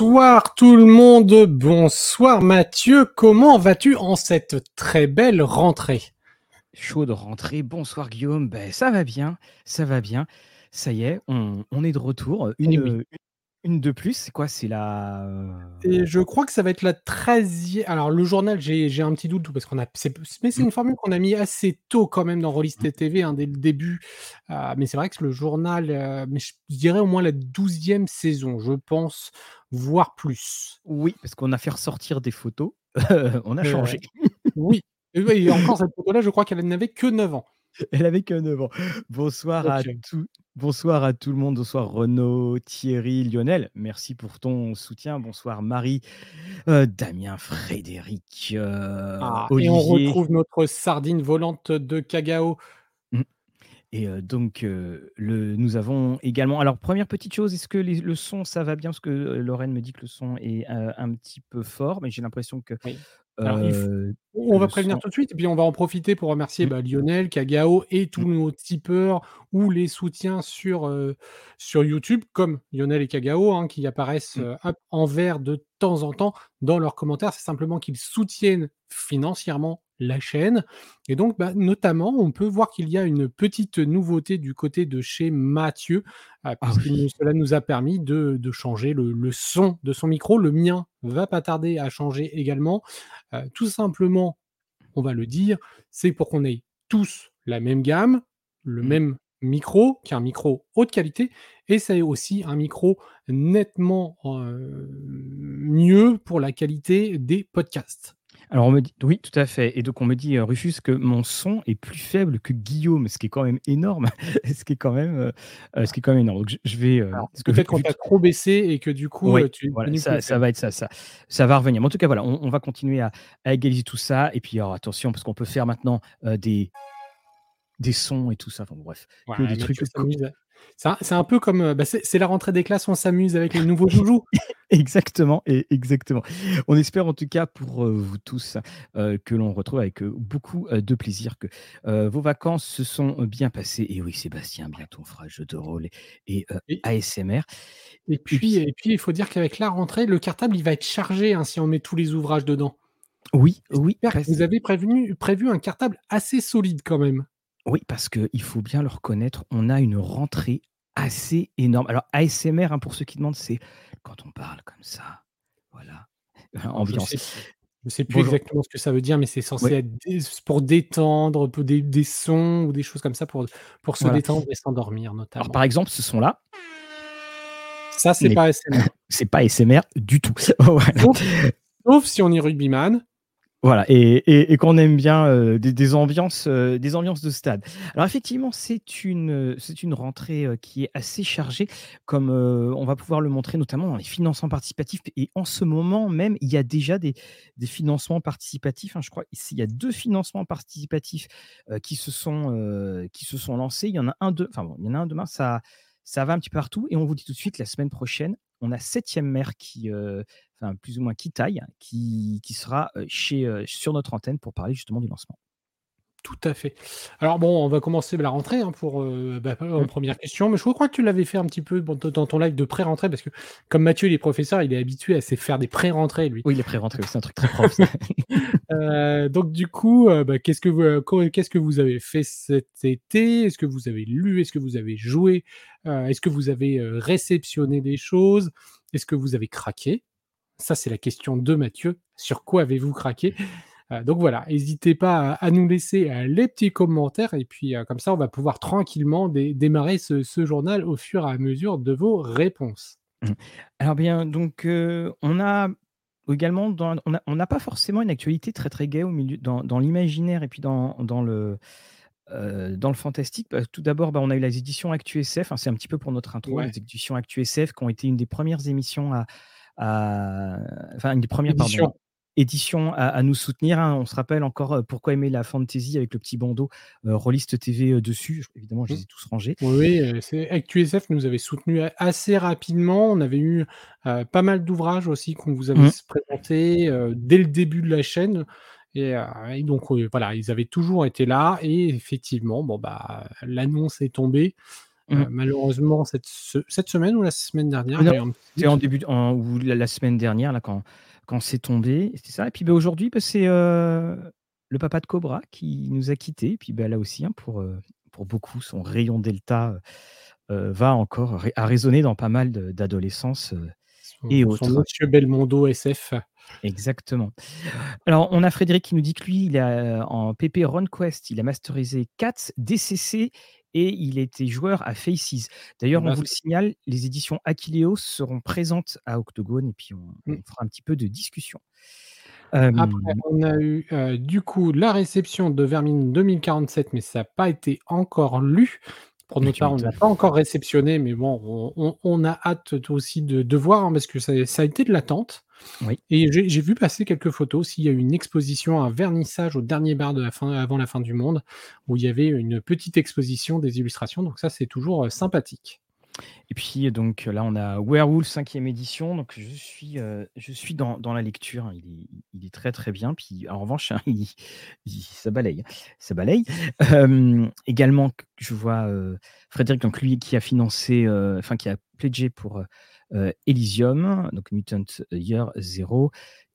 Bonsoir tout le monde, bonsoir Mathieu, comment vas-tu en cette très belle rentrée? Chaud de rentrée, bonsoir Guillaume, ben, ça va bien, ça va bien, ça y est, on, on est de retour, une, Eh oui. une, une de plus, c'est quoi? C'est la... euh, Et je crois que ça va être la 13e. Alors, le journal, j'ai un petit doute parce qu'on a. c'est- Mais c'est Mm. une formule qu'on a mis assez tôt quand même dans Rollis Mm. TV, hein, dès le début. Euh, mais c'est vrai que le journal, euh, mais je dirais au moins la 12e saison, je pense, voire plus. Oui, parce qu'on a fait ressortir des photos, on a Euh, changé. oui. Et, oui, et encore, cette photo-là, je crois qu'elle n'avait que 9 ans. Elle avait que 9 ans. Bonsoir à tout, bonsoir à tout le monde. Bonsoir Renaud, Thierry, Lionel. Merci pour ton soutien. Bonsoir Marie, euh, Damien, Frédéric, euh, ah, et on retrouve notre sardine volante de Kagao. Mm. Et euh, donc, euh, le, nous avons également. Alors, première petite chose, est-ce que les- le son, ça va bien? Parce que euh, Lorraine me dit que le son est un petit peu fort, mais j'ai l'impression que Oui. Alors, il faut- euh, On va prévenir tout de suite, et puis on va en profiter pour remercier Mm, bah, Lionel, Kagao et tous mm, nos tipeurs ou les soutiens sur, euh, sur YouTube, comme Lionel et Kagao, hein, qui apparaissent mm. euh, en vert de temps en temps dans leurs commentaires. C'est simplement qu'ils soutiennent financièrement la chaîne. Et donc, bah, notamment, on peut voir qu'il y a une petite nouveauté du côté de chez Mathieu, euh, Ah oui. nous- cela nous a permis de, de changer le, le son de son micro. Le mien va pas tarder à changer également. Euh, tout simplement, on va le dire, c'est pour qu'on ait tous la même gamme, le Mm. même micro, qui est un micro haute qualité, et c'est aussi un micro nettement euh, mieux pour la qualité des podcasts. Alors, on me dit, oui, tout à fait. Et donc, on me dit, euh, Rufus, que mon son est plus faible que Guillaume, ce qui est quand même énorme. ce qui est quand même, euh, euh, ce qui est quand même énorme. Donc, je, vais. euh, peut-être qu'on t'a trop baissé et que du coup, Oui, tu voilà, ça, ça va être ça, ça, ça va revenir. Mais en tout cas, voilà, on, on va continuer à, à égaliser tout ça. Et puis, alors, attention, parce qu'on peut faire maintenant euh, des, des sons et tout ça. Enfin, bref, que des trucs. C'est un, peu comme. euh, bah, c'est la rentrée des classes, on s'amuse avec les nouveaux joujoux. Exactement, et exactement. On espère en tout cas pour euh, vous tous euh, que l'on retrouve avec beaucoup de plaisir, que euh, vos vacances se sont bien passées. Et oui, Sébastien, bientôt on fera jeu de rôle et, euh, ASMR. et Et puis, et puis, il faut dire qu'avec la rentrée, le cartable, il va être chargé hein, si on met tous les ouvrages dedans. oui, oui, vous avez prévenu, prévu un cartable assez solide quand même. Oui, parce qu'il faut bien le reconnaître, on a une rentrée assez énorme. Alors, ASMR, hein, pour ceux qui demandent, c'est quand on parle comme ça. Voilà, Alors, je ambiance. sais, je sais plus Bonjour. exactement ce que ça veut dire, mais c'est censé Oui, être pour détendre, pour des, des sons ou des choses comme ça pour, pour se voilà. détendre et s'endormir Alors, notamment. par exemple, ce son-là, Ça, c'est pas SMR. c'est pas ASMR du tout. Voilà. Sauf si on est rugbyman. Voilà, et, et, qu'on aime bien euh, des, des ambiances, euh, des ambiances de stade. Alors effectivement, c'est une, euh, une rentrée qui est assez chargée, comme on va pouvoir le montrer notamment dans les financements participatifs. Et en ce moment même, il y a déjà des, des financements participatifs. hein. je crois qu'il y a deux financements participatifs qui se sont, qui se sont lancés. Il y en a un, deux, enfin bon, il y en a un demain. Ça, ça va un petit peu partout. Et on vous dit tout de suite, la semaine prochaine, on a septième maire qui, euh, plus ou moins qui taille, qui, sera euh, euh, sur notre antenne pour parler justement du lancement. Tout à fait. Alors bon, on va commencer la rentrée hein, pour euh, bah, en Mm. première question, mais je crois que tu l'avais fait un petit peu dans ton live de pré-rentrée parce que comme Mathieu il est professeur, il est habitué à se faire des pré-rentrées lui. Oui, les pré-rentrées, c'est un truc très prof. ça. Euh, donc du coup, euh, bah, qu'est-ce que vous co- qu'est-ce que vous avez fait cet été? Est-ce que vous avez lu? Est-ce que vous avez joué? Est-ce que vous avez réceptionné des choses? Est-ce que vous avez craqué? Ça c'est la question de Mathieu. Sur quoi avez-vous craqué? Donc voilà, n'hésitez pas à, nous laisser euh, les petits commentaires et puis euh, comme ça on va pouvoir tranquillement dé- démarrer ce, ce journal au fur et à mesure de vos réponses. Mm. Alors bien, donc euh, on a également, dans- on n'a pas forcément une actualité très très gaie au milieu, dans, dans l'imaginaire et puis dans, dans le euh, dans le fantastique. Bah, tout d'abord, bah, on a eu les éditions ActuSF. hein, c'est un petit peu pour notre intro, Ouais. les éditions ActuSF qui ont été une des premières émissions à, à- enfin une des premières pardon. Éditions à, à nous soutenir. hein. On se rappelle encore euh, pourquoi aimer la fantasy avec le petit bandeau euh, Rollist TV euh, dessus. Évidemment, je les ai tous rangés. Oui, euh, c'est ActuSF nous avait soutenu assez rapidement. On avait eu euh, pas mal d'ouvrages aussi qu'on vous avait Mm. s- présentés dès le début de la chaîne. Et, donc voilà, ils avaient toujours été là et effectivement, bon bah l'annonce est tombée. Mmh. malheureusement cette, cette semaine ou la semaine dernière. C'était en début ou la, semaine dernière là quand quand c'est tombé, c'est ça. Et puis bah, aujourd'hui, bah, c'est le papa de Cobra qui nous a quittés. Et puis bah, là aussi, hein, pour pour beaucoup, son rayon delta va encore à résonner dans pas mal d'adolescence et autres. Son monsieur Belmondo SF. Exactement. Alors, on a Frédéric qui nous dit que lui, il a en PP RunQuest, il a masterisé 4 DCC et il était joueur à Faces. D'ailleurs, on vous le signale, les éditions Akileos seront présentes à Octogone et puis on, mmh. fera un petit peu de discussion. Après, on a eu du coup la réception de Vermine 2047, mais ça n'a pas été encore lu. Pour notre part, on n'a pas encore réceptionné, mais bon, on, a hâte aussi de, voir hein, parce que ça, a été de l'attente. Oui. Et j'ai vu passer quelques photos. S'il y a eu une exposition, un vernissage au dernier bar de la fin, avant la fin du monde, où il y avait une petite exposition des illustrations. Donc ça, c'est toujours sympathique. Et puis donc là, on a Werewolf 5e édition. Donc je suis, je suis dans, dans la lecture. Hein. Il est, il est, très très bien. Puis en revanche, hein, il, ça balaye. Ça balaye. également, je vois Frédéric, donc lui qui a financé, enfin qui a pledgé pour Elysium, donc Mutant Year Zero.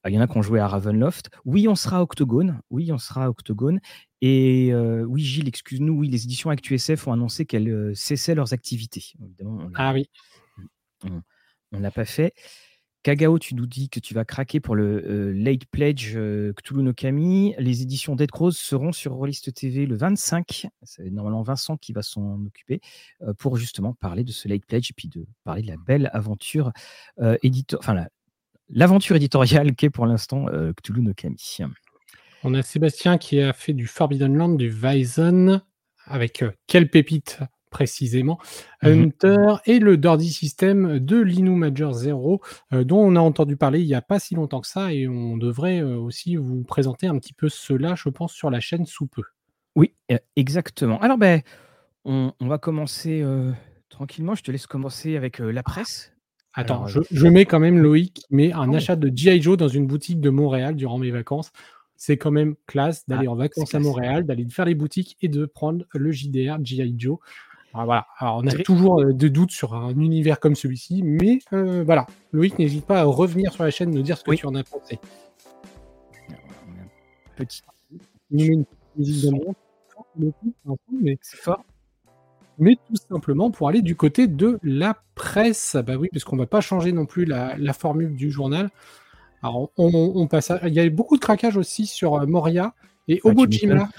Il y en a qui ont joué à Ravenloft. Oui, on sera Octogone. Oui, on sera Octogone. Et oui, Gilles, excuse-nous, oui, les éditions ActuSF ont annoncé qu'elles cessaient leurs activités. Évidemment, ah oui. On n'a pas fait. Kagao, tu nous dis que tu vas craquer pour le Late Pledge Cthulhu no Kami. Les éditions Dead Cross seront sur Rollist TV le 25. C'est normalement Vincent qui va s'en occuper pour justement parler de ce Late Pledge et puis de parler de la belle aventure éditoriale, enfin l'aventure éditoriale qu'est pour l'instant Cthulhu no Kami. On a Sébastien qui a fait du Forbidden Land, du Weizen, avec euh, quelle pépite? Précisément, mhm. Hunter et le Dirty System de l'Inu Major Zero, euh, dont on a entendu parler il n'y a pas si longtemps que ça, et on devrait euh, aussi vous présenter un petit peu cela, je pense, sur la chaîne sous peu. Oui, exactement. Alors, ben, on, va commencer tranquillement. Je te laisse commencer avec la presse. Attends, je, mets quand même Loïc qui met un oh. achat de G.I. Joe dans une boutique de Montréal durant mes vacances c'est quand même classe d'aller ah, en vacances à Montréal, d'aller faire les boutiques et de prendre le JDR G.I. Joe. Alors voilà, Alors, on a toujours euh, des doutes sur un univers comme celui-ci, mais euh, voilà, Loïc, n'hésite pas à revenir sur la chaîne, nous dire ce que tu en as pensé. Petit. une musique de mais c'est fort. Mais tout simplement pour aller du côté de la presse. Bah oui, parce qu'on ne va pas changer non plus la formule du journal. Alors, on, passe Il y a beaucoup de craquage aussi sur euh, Moria et ah, Obojima.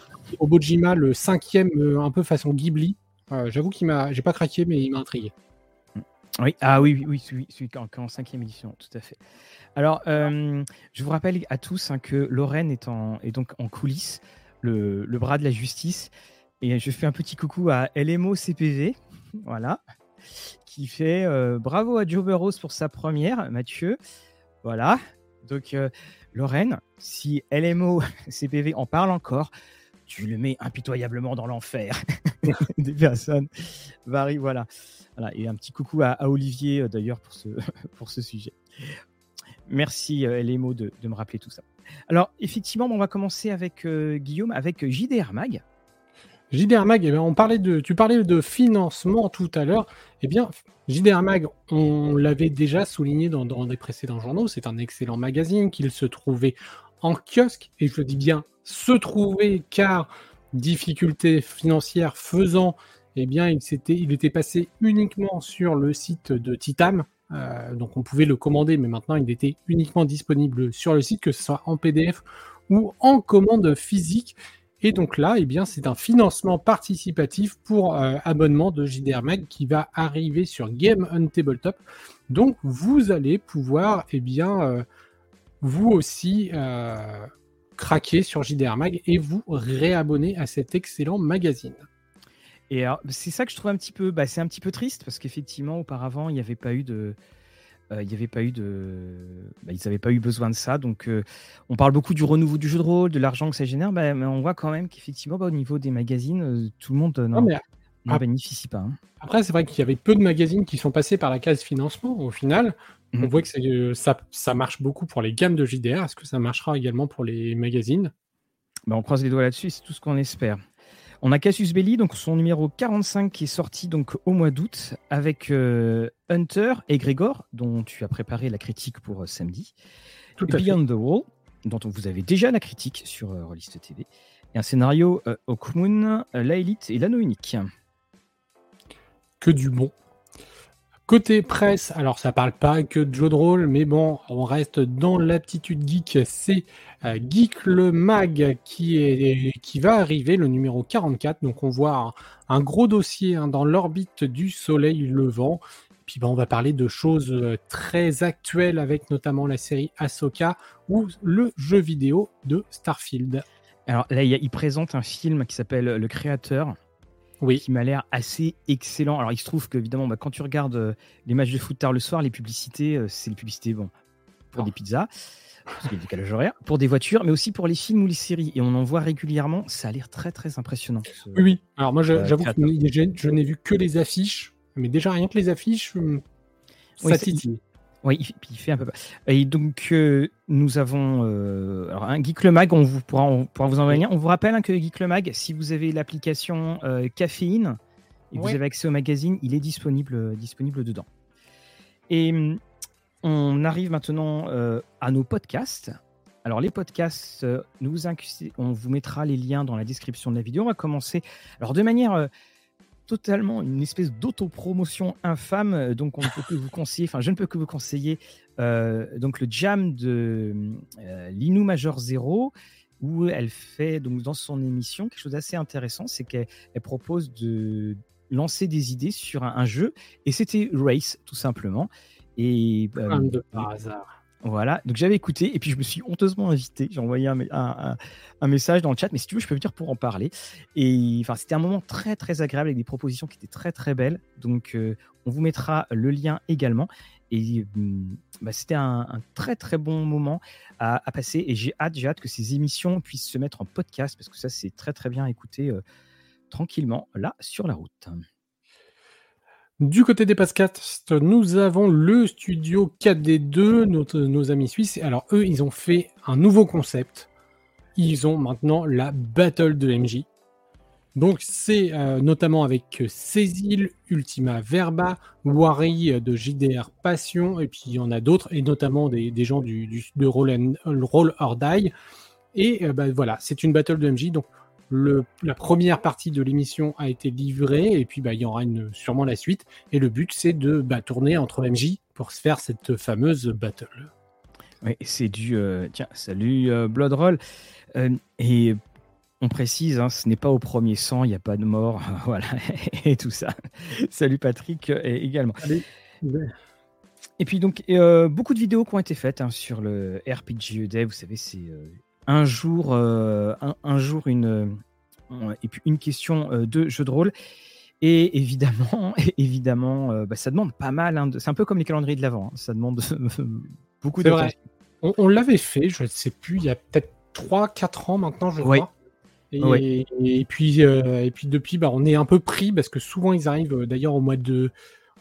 Obojima, le cinquième, un peu façon Ghibli. Euh, j'avoue qu'il m'a, j'ai pas craqué, mais il m'a intrigué. Oui, ah oui, oui, celui, celui en, en, cinquième édition, tout à fait. Alors, je vous rappelle à tous hein, que Lorraine est, en, est donc en coulisses, le, bras de la justice. Et je fais un petit coucou à LMO CPV, voilà, qui fait bravo à Joe Burrows pour sa première, Mathieu. Voilà, donc, euh, Lorraine, si LMO CPV en parle encore, tu le mets impitoyablement dans l'enfer des personnes. Varie, voilà. voilà. Et un petit coucou à, Olivier, euh, d'ailleurs, pour ce, pour ce sujet. Merci, euh, LMO, de, de, me rappeler tout ça. Alors, effectivement, on va commencer avec Guillaume, avec JDR Mag. JDR Mag, eh on parlait de, tu parlais de financement tout à l'heure. Eh bien, JDR Mag, on l'avait déjà souligné dans, des précédents journaux, c'est un excellent magazine qu'il se trouvait en kiosque, et je le dis bien se trouver car difficultés financières faisant, eh bien, il, était, il était passé uniquement sur le site de Titam. Euh, donc on pouvait le commander, mais maintenant il était uniquement disponible sur le site, que ce soit en PDF ou en commande physique. Et donc là, eh bien, c'est un financement participatif pour euh, abonnement de JDR Mag qui va arriver sur Game on Tabletop. Donc vous allez pouvoir, eh bien, euh, vous aussi euh, craquer sur JDR Mag et vous réabonner à cet excellent magazine. Et c'est ça que je trouve un petit peu, bah, c'est un petit peu triste parce qu'effectivement, auparavant, il n'y avait pas eu de, euh, il n'y avait pas eu de, bah, ils n'avaient pas eu besoin de ça. Donc, euh, on parle beaucoup du renouveau du jeu de rôle, de l'argent que ça génère, bah, mais on voit quand même qu'effectivement, au niveau des magazines, euh, tout le monde n'en bénéficie pas. Hein. Après, c'est vrai qu'il y avait peu de magazines qui sont passés par la case financement. Au final, on mmh. voit que ça, ça marche beaucoup pour les gammes de JDR. Est-ce que ça marchera également pour les magazines? Bah, on croise les doigts là-dessus, c'est tout ce qu'on espère. On a Cassius Belli, donc son numéro 45 qui est sorti donc au mois d'août avec euh, Hunter et Grégor, dont tu as préparé la critique pour euh, samedi. Tout à Beyond the Wall, dont vous avez déjà la critique sur euh, Rollist TV. Et un scénario euh, euh, La Élite et l'Anneau Unique. que du bon. Côté presse, alors ça parle pas que de jeux de rôle, mais bon, on reste dans l'aptitude geek. C'est euh, Geek le Mag qui, va arriver, le numéro 44. Donc on voit un, gros dossier hein, dans l'orbite du soleil levant. Puis on va parler de choses euh, très actuelles avec notamment la série Ahsoka ou le jeu vidéo de Starfield. Alors là, il présente un film qui s'appelle Le Créateur, Oui, qui m'a l'air assez excellent. Alors il se trouve que, évidemment, bah, quand tu regardes euh, les matchs de foot tard le soir, les publicités, euh, c'est les publicités bon, pour Oh. des pizzas, parce qu'il y a du décalage horaire, pour des voitures, mais aussi pour les films ou les séries. Et on en voit régulièrement. Ça a l'air très, très impressionnant. ce- oui, oui. Alors moi, je- Euh, j'avoue que je, je n'ai vu que les affiches, mais déjà rien que les affiches, hum, Oui, ça c'est- titille. Oui, il, il fait un peu. Et donc, euh, nous avons euh, alors, un Geek le Mag, on, vous pourra, on pourra vous envoyer. On vous rappelle hein, que Geek le Mag, si vous avez l'application euh, Caféine et que Ouais. vous avez accès au magazine, il est disponible, euh, disponible dedans. Et hum, on arrive maintenant à nos podcasts. Alors, les podcasts, nous on vous mettra les liens dans la description de la vidéo. On va commencer alors de manière totalement une espèce d'autopromotion infâme. Donc, on ne peut que vous conseiller, enfin, je ne peux que vous conseiller euh, donc le jam de euh, Linou Major Zero, où elle fait donc dans son émission quelque chose d'assez intéressant, c'est qu'elle elle propose de lancer des idées sur un, un jeu, et c'était Race tout simplement. Et de par hasard. Voilà, donc j'avais écouté et puis je me suis honteusement invité. J'ai envoyé un, me- un- un- un message dans le chat, mais si tu veux, je peux venir pour en parler. Et enfin, c'était un moment très très agréable avec des propositions qui étaient très très belles. Donc, euh, on vous mettra le lien également. Et hum, bah, c'était un, très très bon moment à, passer. Et j'ai hâte, j'ai hâte que ces émissions puissent se mettre en podcast parce que ça, c'est très très bien à écouter euh, tranquillement là sur la route. Du côté des podcasts, nous avons le studio 4D2, notre- nos amis suisses. Alors eux, ils ont fait un nouveau concept. Ils ont maintenant la Battle de MJ. Donc c'est euh, notamment avec Cécile, Ultima Verba, Wari de JDR Passion, et puis il y en a d'autres, et notamment des, gens de Roll, and- Roll or. Et euh, bah, voilà, c'est une Battle de MJ. Donc le- la première partie de l'émission a été livrée, et puis bah, il y aura une, sûrement la suite. Et le but, c'est de bah, tourner entre MJ pour se faire cette fameuse battle. Oui, c'est du. euh, tiens, salut euh, Bloodroll. Euh, et on précise, hein, ce n'est pas au premier sang, il n'y a pas de mort, voilà, et tout ça. Salut Patrick également. Et puis donc, beaucoup de vidéos qui ont été faites hein, sur le RPG Day. Vous savez, c'est un jour, euh, un, un jour une, euh, et puis une question euh, de jeu de rôle. Et évidemment, évidemment, bah, ça demande pas mal. hein, de- c'est un peu comme les calendriers de l'avant. ça demande beaucoup de vrai. On, on l'avait fait, je ne sais plus, il y a peut-être 3-4 ans maintenant, je Oui. crois. Et, Oui. et puis, euh, et puis depuis, bah, on est un peu pris parce que souvent ils arrivent d'ailleurs au mois de,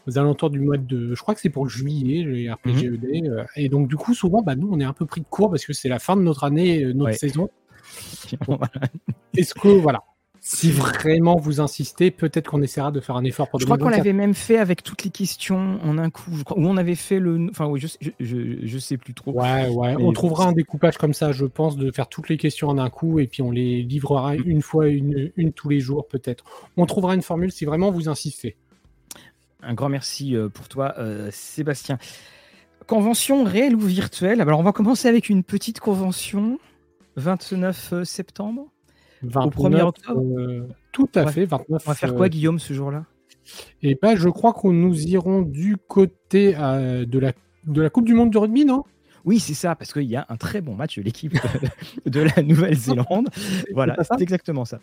aux alentours du mois de, je crois que c'est pour juillet, les RPGED. euh, et donc du coup, souvent, bah, nous, on est un peu pris de court parce que c'est la fin de notre année, euh, notre Ouais. saison. Est-ce que, voilà, si vraiment vous insistez, peut-être qu'on essaiera de faire un effort pour Je crois qu'on 2024. l'avait même fait avec toutes les questions en un coup. Ou on avait fait le. Enfin, oui, je, sais- je, je, je sais plus trop. Ouais, ouais. Mais On trouvera un découpage comme ça, je pense, de faire toutes les questions en un coup et puis on les livrera Mm. une fois, une, une tous les jours peut-être. On trouvera une formule si vraiment vous insistez. Un grand merci euh, pour toi, euh, Sébastien. Convention réelle ou virtuelle? Alors, on va commencer avec une petite convention. 29 euh, septembre? 29, 1er octobre? euh, Tout à Ouais. fait, 29. On va faire quoi, Guillaume, ce jour-là? Et ben, je crois qu'on nous irons du côté euh, de, la, de la Coupe du Monde du rugby, non? Oui, c'est ça, parce qu'il y a un très bon match de l'équipe de, la Nouvelle-Zélande. voilà, c'est exactement ça.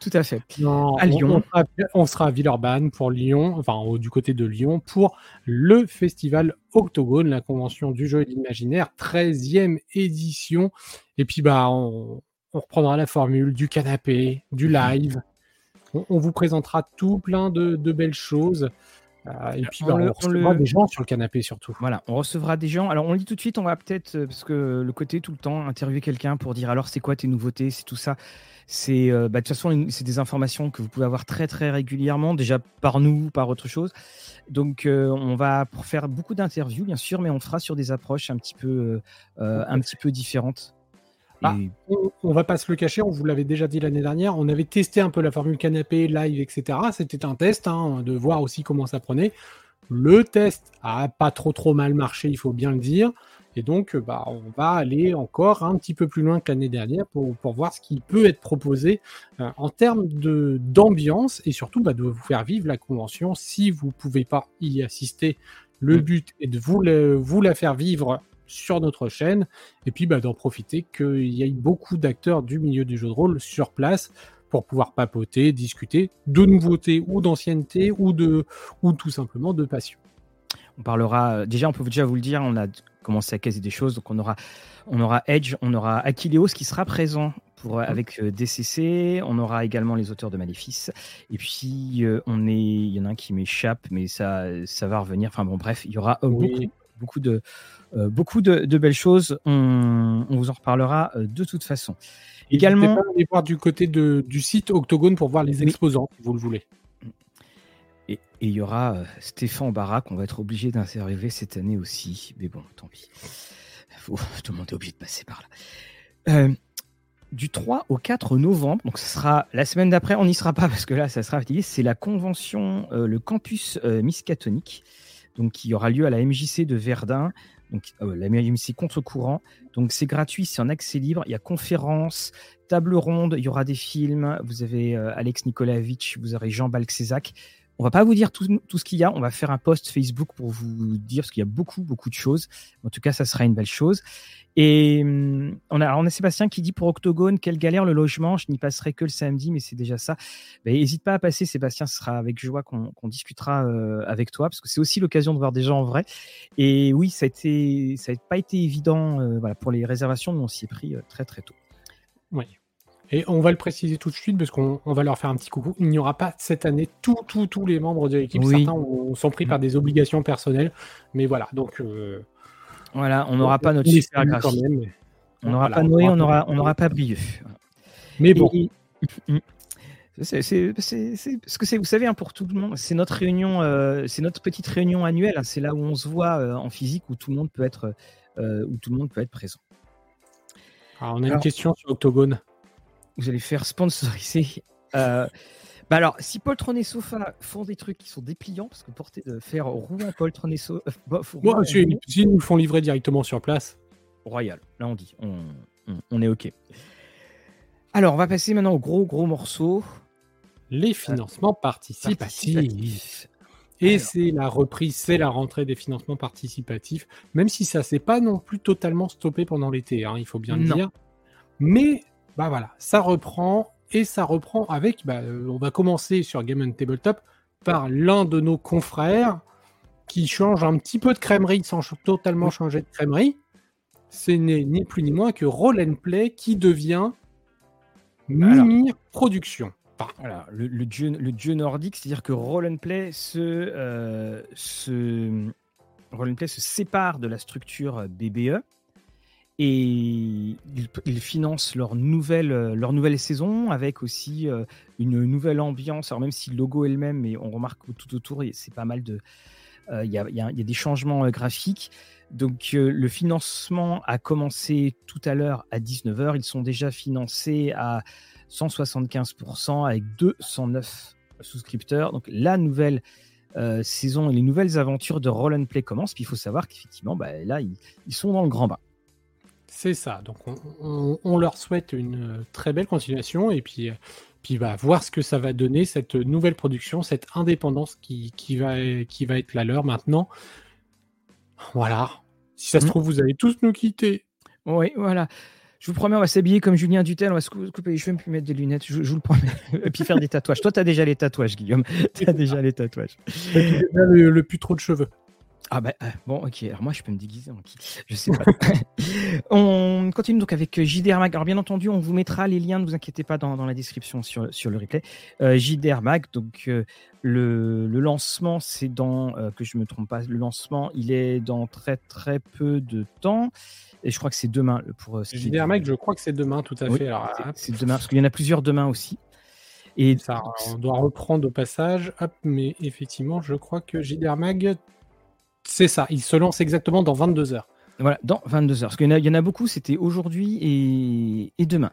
Tout à fait. Non, À on- Lyon. On, sera, on sera à Villeurbanne pour Lyon, enfin du côté de Lyon, pour le festival Octogone, la convention du jeu et de l'imaginaire, 13e édition. Et puis bah on, on reprendra la formule du canapé, du live. On, on vous présentera tout plein de, de belles choses. Euh, et puis, bah, on, recevra des gens sur le canapé surtout. Voilà, on recevra des gens. Alors, on le dit tout de suite, on va peut-être, euh, parce que le côté tout le temps, interviewer quelqu'un pour dire alors c'est quoi tes nouveautés, c'est tout ça. C'est bah, de toute façon, c'est des informations que vous pouvez avoir très très régulièrement, déjà par nous, par autre chose. Donc, on va faire beaucoup d'interviews, bien sûr, mais on fera sur des approches un petit peu, un petit peu différentes. Bah, on, va pas se le cacher, on vous l'avait déjà dit l'année dernière, on avait testé un peu la formule canapé, live, etc. C'était un test, hein, de voir aussi comment ça prenait. Le test a pas trop trop mal marché, il faut bien le dire. Et donc, bah, on va aller encore un petit peu plus loin que l'année dernière pour, voir ce qui peut être proposé euh, en termes d'ambiance et surtout bah, de vous faire vivre la convention. Si vous ne pouvez pas y assister, le mm. but est de vous, vous la faire vivre sur notre chaîne. Et puis bah, d'en profiter qu'il y ait beaucoup d'acteurs du milieu du jeu de rôle sur place pour pouvoir papoter, discuter de nouveautés ou d'ancienneté ou, de, ou tout simplement de passion. On parlera, euh, déjà on peut déjà vous le dire, on a commencé à caser des choses, donc on aura, on aura Edge, on aura Aquileos qui sera présent pour, euh, avec euh, DCC, on aura également les auteurs de Maléfice, et puis on est, il y en a un qui m'échappe, mais ça, ça va revenir, enfin bon bref, il y aura beaucoup, beaucoup de, euh, beaucoup de, belles choses. On, vous en reparlera euh, de toute façon. Également, pas aller voir du côté de, du site Octogone pour voir les exposants, si vous le voulez. Et il y aura euh, Stéphane Barra qu'on va être obligé d'interviewer cette année aussi. Mais bon, tant pis. tout le monde est obligé de passer par là. du 3 au 4 novembre, donc ce sera la semaine d'après, on n'y sera pas parce que là, ça sera c'est la convention, le campus Miskatonic, donc qui aura lieu à la MJC de Verdun donc euh, la MMC contre-courant. Donc c'est gratuit, c'est en accès libre. Il y a conférences, table ronde, il y aura des films. Vous avez euh, Alex Nikolaevich, vous aurez Jean Balcézac. On va pas vous dire tout, ce qu'il y a. On va faire un post Facebook pour vous dire parce qu'il y a beaucoup, beaucoup de choses. En tout cas, ça sera une belle chose. Et hum, on a, on a Sébastien qui dit pour Octogone, quelle galère le logement. Je n'y passerai que le samedi, mais c'est déjà ça. N'hésite pas à passer, Sébastien. Ce sera avec joie qu'on discutera euh, avec toi parce que c'est aussi l'occasion de voir des gens en vrai. Et oui, ça n'a ça pas été évident euh, pour les réservations, mais on s'y est pris euh, très, très tôt. Oui. Et on va le préciser tout de suite parce qu'on va leur faire un petit coucou. Il n'y aura pas cette année tous tous les membres de l'équipe. Certains sont pris par des obligations personnelles. Mais voilà, donc. Euh, voilà, on n'aura pas notre super On n'aura pas Noé, on n'aura on aura pas Brieux. Mais bon. C'est ce que c'est, vous savez, hein, pour tout le monde, c'est notre réunion, euh, c'est notre petite réunion annuelle. Hein. c'est là où on se voit euh, en physique, où tout le monde peut être, où tout le monde peut être présent. Alors, on a une question sur Octogone vous allez faire sponsoriser. Euh, bah alors, si Poltron et Sofa font des trucs qui sont dépliants, parce que porter, de faire Rouen, Poltron et Sofa. Euh, bah, Moi, si, ils nous font livrer directement sur place. Royal, là on dit, on, est OK. Alors, on va passer maintenant au gros, gros morceau. Les financements participatifs. Et c'est la reprise, c'est la rentrée des financements participatifs, même si ça s'est pas non plus totalement stoppé pendant l'été, hein, il faut bien le dire. Mais bah voilà, ça reprend et ça reprend avec. Bah, euh, on va commencer sur Game and Tabletop par l'un de nos confrères qui change un petit peu de crèmerie sans totalement changer de crèmerie. Ce n'est ni plus ni moins que Roll and Play qui devient Mimir Production. Voilà, le, dieu, le, dieu, nordique, c'est-à-dire que Roll and Play se, euh, se, Roll Play se sépare de la structure BBE et ils, financent leur nouvelle, euh, leur nouvelle saison avec aussi euh, une nouvelle ambiance. Alors même si le logo est le même, mais on remarque tout autour, c'est pas mal de... Euh, il y, a, des changements graphiques. Donc le financement a commencé tout à l'heure à 19h. Ils sont déjà financés à 175% avec 209 souscripteurs. Donc la nouvelle saison les nouvelles aventures de Roll and Play commencent. Puis il faut savoir qu'effectivement, bah, là, ils, sont dans le grand bain. C'est ça. Donc, on, leur souhaite une euh, très belle continuation et puis, euh, puis va voir ce que ça va donner, cette nouvelle production, cette indépendance qui, va, qui va être la leur maintenant. Voilà. Si ça se mmh. trouve, vous allez tous nous quitter. Oui, voilà. Je vous promets, on va s'habiller comme Julien Dutel, on va se couper les cheveux, puis mettre des lunettes, je, vous le promets. et puis faire des tatouages. Toi, tu as déjà les tatouages, Guillaume. Tu as déjà les tatouages. Le, le plus trop de cheveux. Ah bah bon ok, alors moi je peux me déguiser en qui? Je sais pas. on continue donc avec JDR Mag. Alors bien entendu, on vous mettra les liens, ne vous inquiétez pas, dans, la description sur, sur le replay. JDR Mag, donc le, le, lancement, c'est dans, que je me trompe pas, le lancement, il est dans très très peu de temps. Et je crois que c'est demain pour. JDR Mag, je crois que c'est demain, tout à fait. C'est demain, parce qu'il y en a plusieurs demain aussi. Et ça, on doit reprendre au passage. Hop, mais effectivement, je crois que JDR Mag, c'est ça. Il se lance exactement dans 22 heures. Voilà, dans 22 heures. Parce qu'il y, en a beaucoup, c'était aujourd'hui et, demain.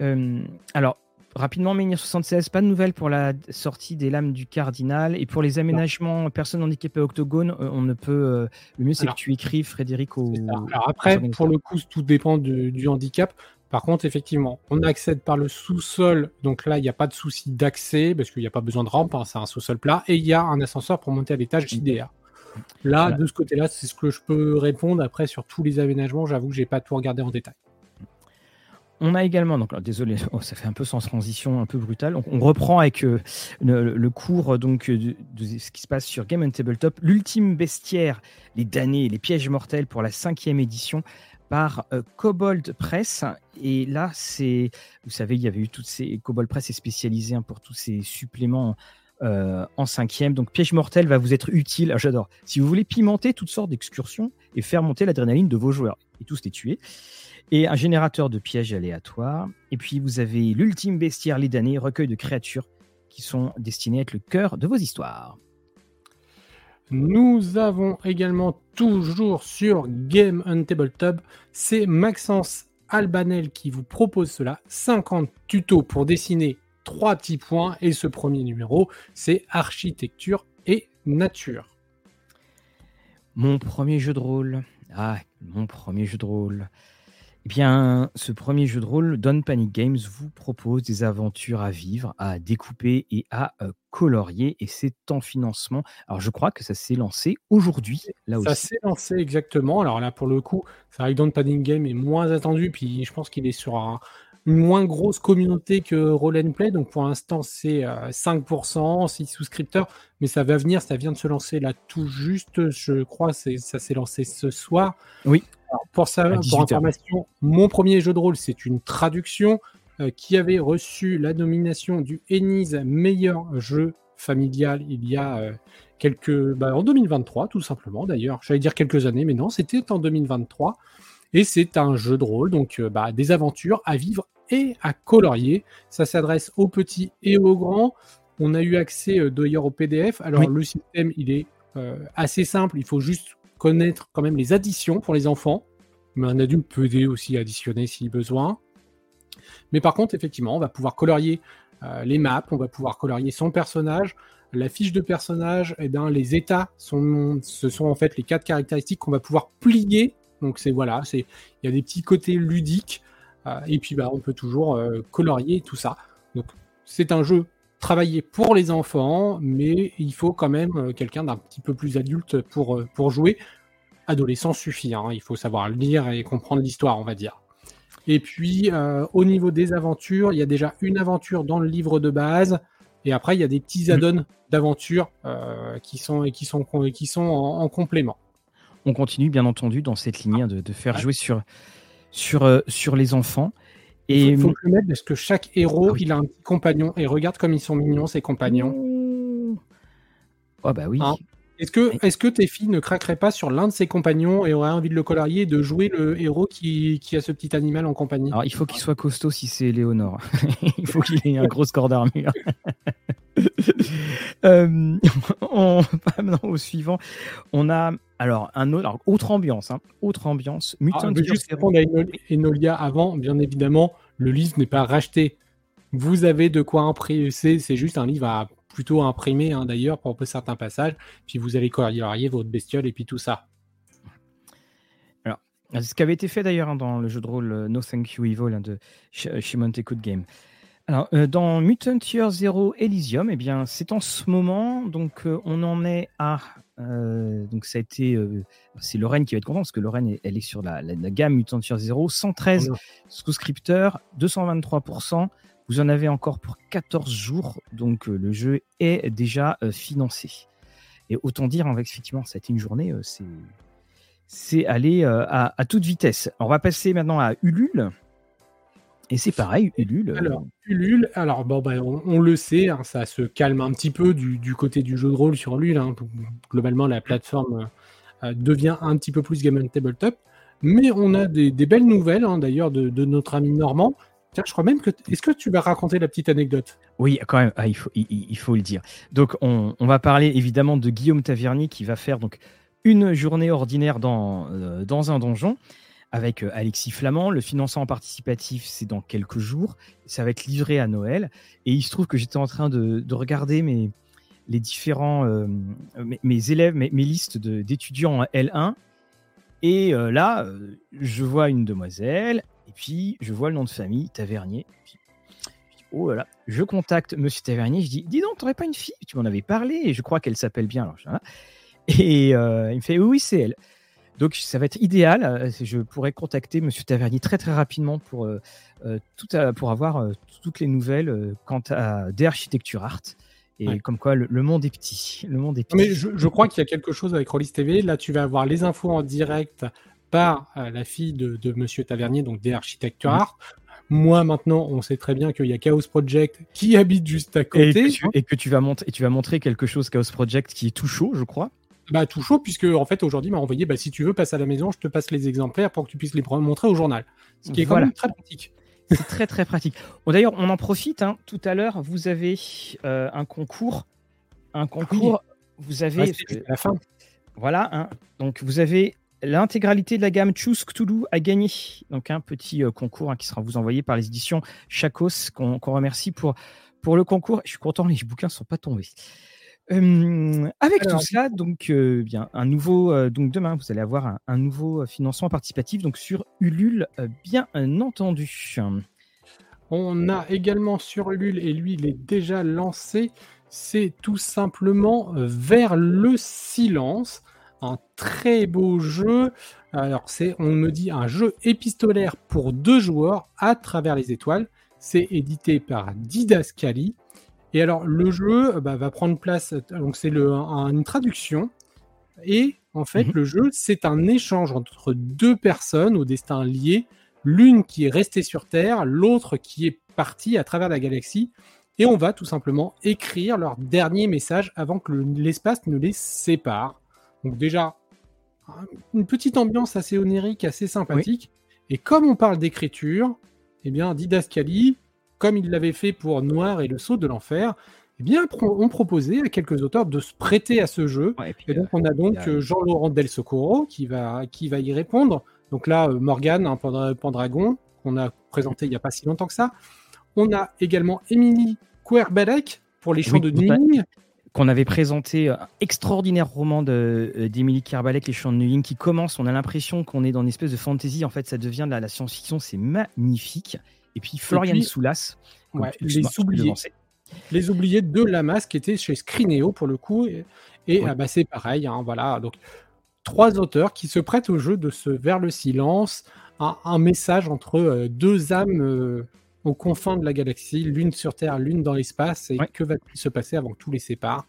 Euh, alors, rapidement, Menhir 76, pas de nouvelles pour la sortie des lames du Cardinal. Et pour les aménagements personnes handicapées octogone, euh, on ne peut. Euh, le mieux, c'est que tu écris, Frédéric, au. Alors après, pour le coup, tout dépend du handicap. Par contre, effectivement, on accède par le sous-sol. Donc là, il n'y a pas de souci d'accès parce qu'il n'y a pas besoin de rampe. Hein, c'est un sous-sol plat. Et il y a un ascenseur pour monter à l'étage JDR. Là, de ce côté-là, c'est ce que je peux répondre. Après, sur tous les aménagements, j'avoue que je n'ai pas tout regardé en détail. On a également, donc désolé, oh, ça fait un peu sans transition, un peu brutal. On, reprend avec euh, le, cours donc de, ce qui se passe sur Game and Tabletop, l'ultime bestiaire, les damnés, les pièges mortels pour la cinquième édition par euh, Cobalt Press. Et là, c'est, vous savez, il y avait eu toutes ces Cobalt Press est spécialisé hein, pour tous ces suppléments euh, en cinquième. Donc, Piège Mortel va vous être utile. Ah, j'adore. Si vous voulez pimenter toutes sortes d'excursions et faire monter l'adrénaline de vos joueurs et tous les tuer. Et un générateur de pièges aléatoires. Et puis, vous avez l'ultime bestiaire Lidané, recueil de créatures qui sont destinées à être le cœur de vos histoires. Nous avons également toujours sur Game on Tabletop, c'est Maxence Albanel qui vous propose cela. 50 tutos pour dessiner trois petits points. Et ce premier numéro, c'est architecture et nature. Mon premier jeu de rôle. Ah, mon premier jeu de rôle. Eh bien, ce premier jeu de rôle, Don Panic Games vous propose des aventures à vivre, à découper et à euh, colorier. Et c'est en financement. Alors, je crois que ça s'est lancé aujourd'hui, là aussi. Ça s'est lancé exactement. Alors là, pour le coup, que Don Panic Games est moins attendu. Puis je pense qu'il est sur une moins grosse communauté que Roll Play. Donc pour l'instant, c'est 5%, euh, 6 souscripteurs. Mais ça va venir, ça vient de se lancer là tout juste. Je crois que ça s'est lancé ce soir. Oui pour ça, pour information, mon premier jeu de rôle, c'est une traduction euh, qui avait reçu la nomination du Ennis meilleur jeu familial il y a euh, quelques. Bah, en 2023, tout simplement d'ailleurs. J'allais dire quelques années, mais non, c'était en 2023. Et c'est un jeu de rôle, donc euh, bah, des aventures à vivre et à colorier. Ça s'adresse aux petits et aux grands. On a eu accès d'ailleurs au PDF. Alors le système, il est assez simple. Il faut juste connaître quand même les additions pour les enfants, mais un adulte peut aider aussi à additionner si besoin. Mais par contre, effectivement, on va pouvoir colorier euh, les maps, on va pouvoir colorier son personnage. La fiche de personnage, et eh bien, les états, sont, ce sont en fait les quatre caractéristiques qu'on va pouvoir plier. Donc c'est voilà, c'est il y a des petits côtés ludiques euh, et puis bah, on peut toujours euh, colorier tout ça. Donc c'est un jeu travailler pour les enfants, mais il faut quand même euh, quelqu'un d'un petit peu plus adulte pour, pour jouer. Adolescent suffit, hein. il faut savoir lire et comprendre l'histoire, on va dire. Et puis, euh, au niveau des aventures, il y a déjà une aventure dans le livre de base, et après, il y a des petits add-ons d'aventure qui sont, qui sont, qui sont en, complément. On continue, bien entendu, dans cette ligne de, de faire jouer sur, sur, sur les enfants. Il faut, le mettre parce que chaque héros, ah il a un petit compagnon. Et regarde comme ils sont mignons, ces compagnons. Oh bah oui. Hein est-ce que, tes filles ne craqueraient pas sur l'un de ses compagnons et auraient envie de le colorier et de jouer le héros qui, qui a ce petit animal en compagnie? Alors, il faut qu'il soit costaud si c'est Léonore. il faut qu'il ait un gros score d'armure. euh, on maintenant au suivant. On a alors un autre, autre ambiance, hein, autre ambiance. Mutant ah, juste répondre à Enolia avant, bien évidemment, le livre n'est pas racheté. Vous avez de quoi imprimer, c'est juste un livre à plutôt imprimé hein, d'ailleurs pour certains passages. Puis vous allez colorier votre bestiole et puis tout ça. Alors, ce qui avait été fait d'ailleurs hein, dans le jeu de rôle euh, No Thank You Evil hein, de Shimon Good Game. Alors, euh, dans Mutant Year Zero Elysium, eh bien, c'est en ce moment, donc euh, on en est à, donc ça a été, c'est Lorraine qui va être contente parce que Lorraine, elle, est sur la, gamme Mutant Year Zero, 113 souscripteurs, 223%. Vous en avez encore pour 14 jours, donc euh, le jeu est déjà euh, financé. Et autant dire, hein, effectivement, ça a été une journée, c'est c'est aller à, toute vitesse. On va passer maintenant à Ulule. Et c'est pareil, Ulule. Alors, Ulule, alors bon, bah, on, le sait, hein, ça se calme un petit peu du, côté du jeu de rôle sur Ulule. Hein. Globalement, la plateforme devient un petit peu plus Game Tabletop. Mais on a des, belles nouvelles, d'ailleurs, de, notre ami Normand. Tiens, je crois même que. Est-ce que tu vas raconter la petite anecdote? Oui, quand même, ah, il, faut, le dire. Donc, on, va parler évidemment de Guillaume Taverny qui va faire donc une journée ordinaire dans, euh, dans un donjon avec euh, Alexis Flamand. Le financement participatif, c'est dans quelques jours. Ça va être livré à Noël. Et il se trouve que j'étais en train de, regarder mes, les différents, euh, mes, élèves, mes, mes listes d'étudiants en L1 et là, je vois une demoiselle, et puis je vois le nom de famille, Tavernier. oh là là, je contacte Monsieur Tavernier, je dis, dis donc, t'aurais pas une fille? Tu m'en avais parlé, et je crois qu'elle s'appelle bien. Alors, et euh, il me fait, oui, c'est elle. Donc ça va être idéal. Je pourrais contacter Monsieur Tavernier très très rapidement pour, tout pour avoir toutes les nouvelles quant à des architectures art. Et comme quoi, le, monde est petit. Le monde est petit. Mais je, crois qu'il y a quelque chose avec Rollis TV. Là, tu vas avoir les infos en direct par euh, la fille de, de, Monsieur Tavernier, donc des Architecture Art. Moi, maintenant, on sait très bien qu'il y a Chaos Project qui habite juste à côté. Et que tu, vas, montrer, et tu vas montrer quelque chose, Chaos Project, qui est tout chaud, je crois. Bah, tout chaud, puisque en fait, aujourd'hui, m'a envoyé bah, si tu veux, passe à la maison, je te passe les exemplaires pour que tu puisses les montrer au journal. Ce qui est quand même très pratique. C'est très très pratique. D'ailleurs, on en profite. Hein. Tout à l'heure, vous avez euh, un concours. Un concours. Vous avez. la fin. Voilà. Hein. Donc, vous avez l'intégralité de la gamme Choose Cthulhu à gagner. Donc, un petit euh, concours hein, qui sera vous envoyé par les éditions Chacos, qu'on remercie pour, pour le concours. Je suis content, les bouquins ne sont pas tombés avec tout cela, donc bien un nouveau, donc demain vous allez avoir un, nouveau financement participatif donc sur Ulule, bien entendu. On a également sur Ulule et lui il est déjà lancé, c'est tout simplement vers le silence, un très beau jeu. Alors c'est, on me dit un jeu épistolaire pour deux joueurs à travers les étoiles. C'est édité par Didascali. Et alors, le jeu bah, va prendre place, donc c'est une traduction, et en fait, mhm. le jeu, c'est un échange entre deux personnes au destin lié, l'une qui est restée sur Terre, l'autre qui est partie à travers la galaxie, et on va tout simplement écrire leur dernier message avant que l'espace ne les sépare. Donc déjà, une petite ambiance assez onirique, assez sympathique. Et comme on parle d'écriture, eh bien, Didascali comme il l'avait fait pour Noir et le Sceau de l'Enfer, eh bien, on proposait à quelques auteurs de se prêter à ce jeu. et, donc, on a donc euh, Jean-Laurent Del Socorro qui va, qui va y répondre. Donc là, euh, Morgane, un Pendragon, qu'on a présenté il n'y a pas si longtemps que ça. On a également Émilie Kouerbelek pour les chants de Nuing. Qu'on avait présenté, un euh, extraordinaire roman d'Émilie Kerbalek, Les Chants de Nuing, qui commence. On a l'impression qu'on est dans une espèce de fantasy. En fait, ça devient de la science-fiction. C'est magnifique. Et puis Florian Soulas. les, oubliés, les oubliés de Lamas qui était chez Scrineo pour le coup. Et, ah bah, c'est pareil. Hein, voilà. Donc, trois auteurs qui se prêtent au jeu de se vers le silence, un, message entre euh, deux âmes euh, aux confins de la galaxie, l'une sur Terre, l'une dans l'espace. Et que va-t-il se passer avant que tous les séparent?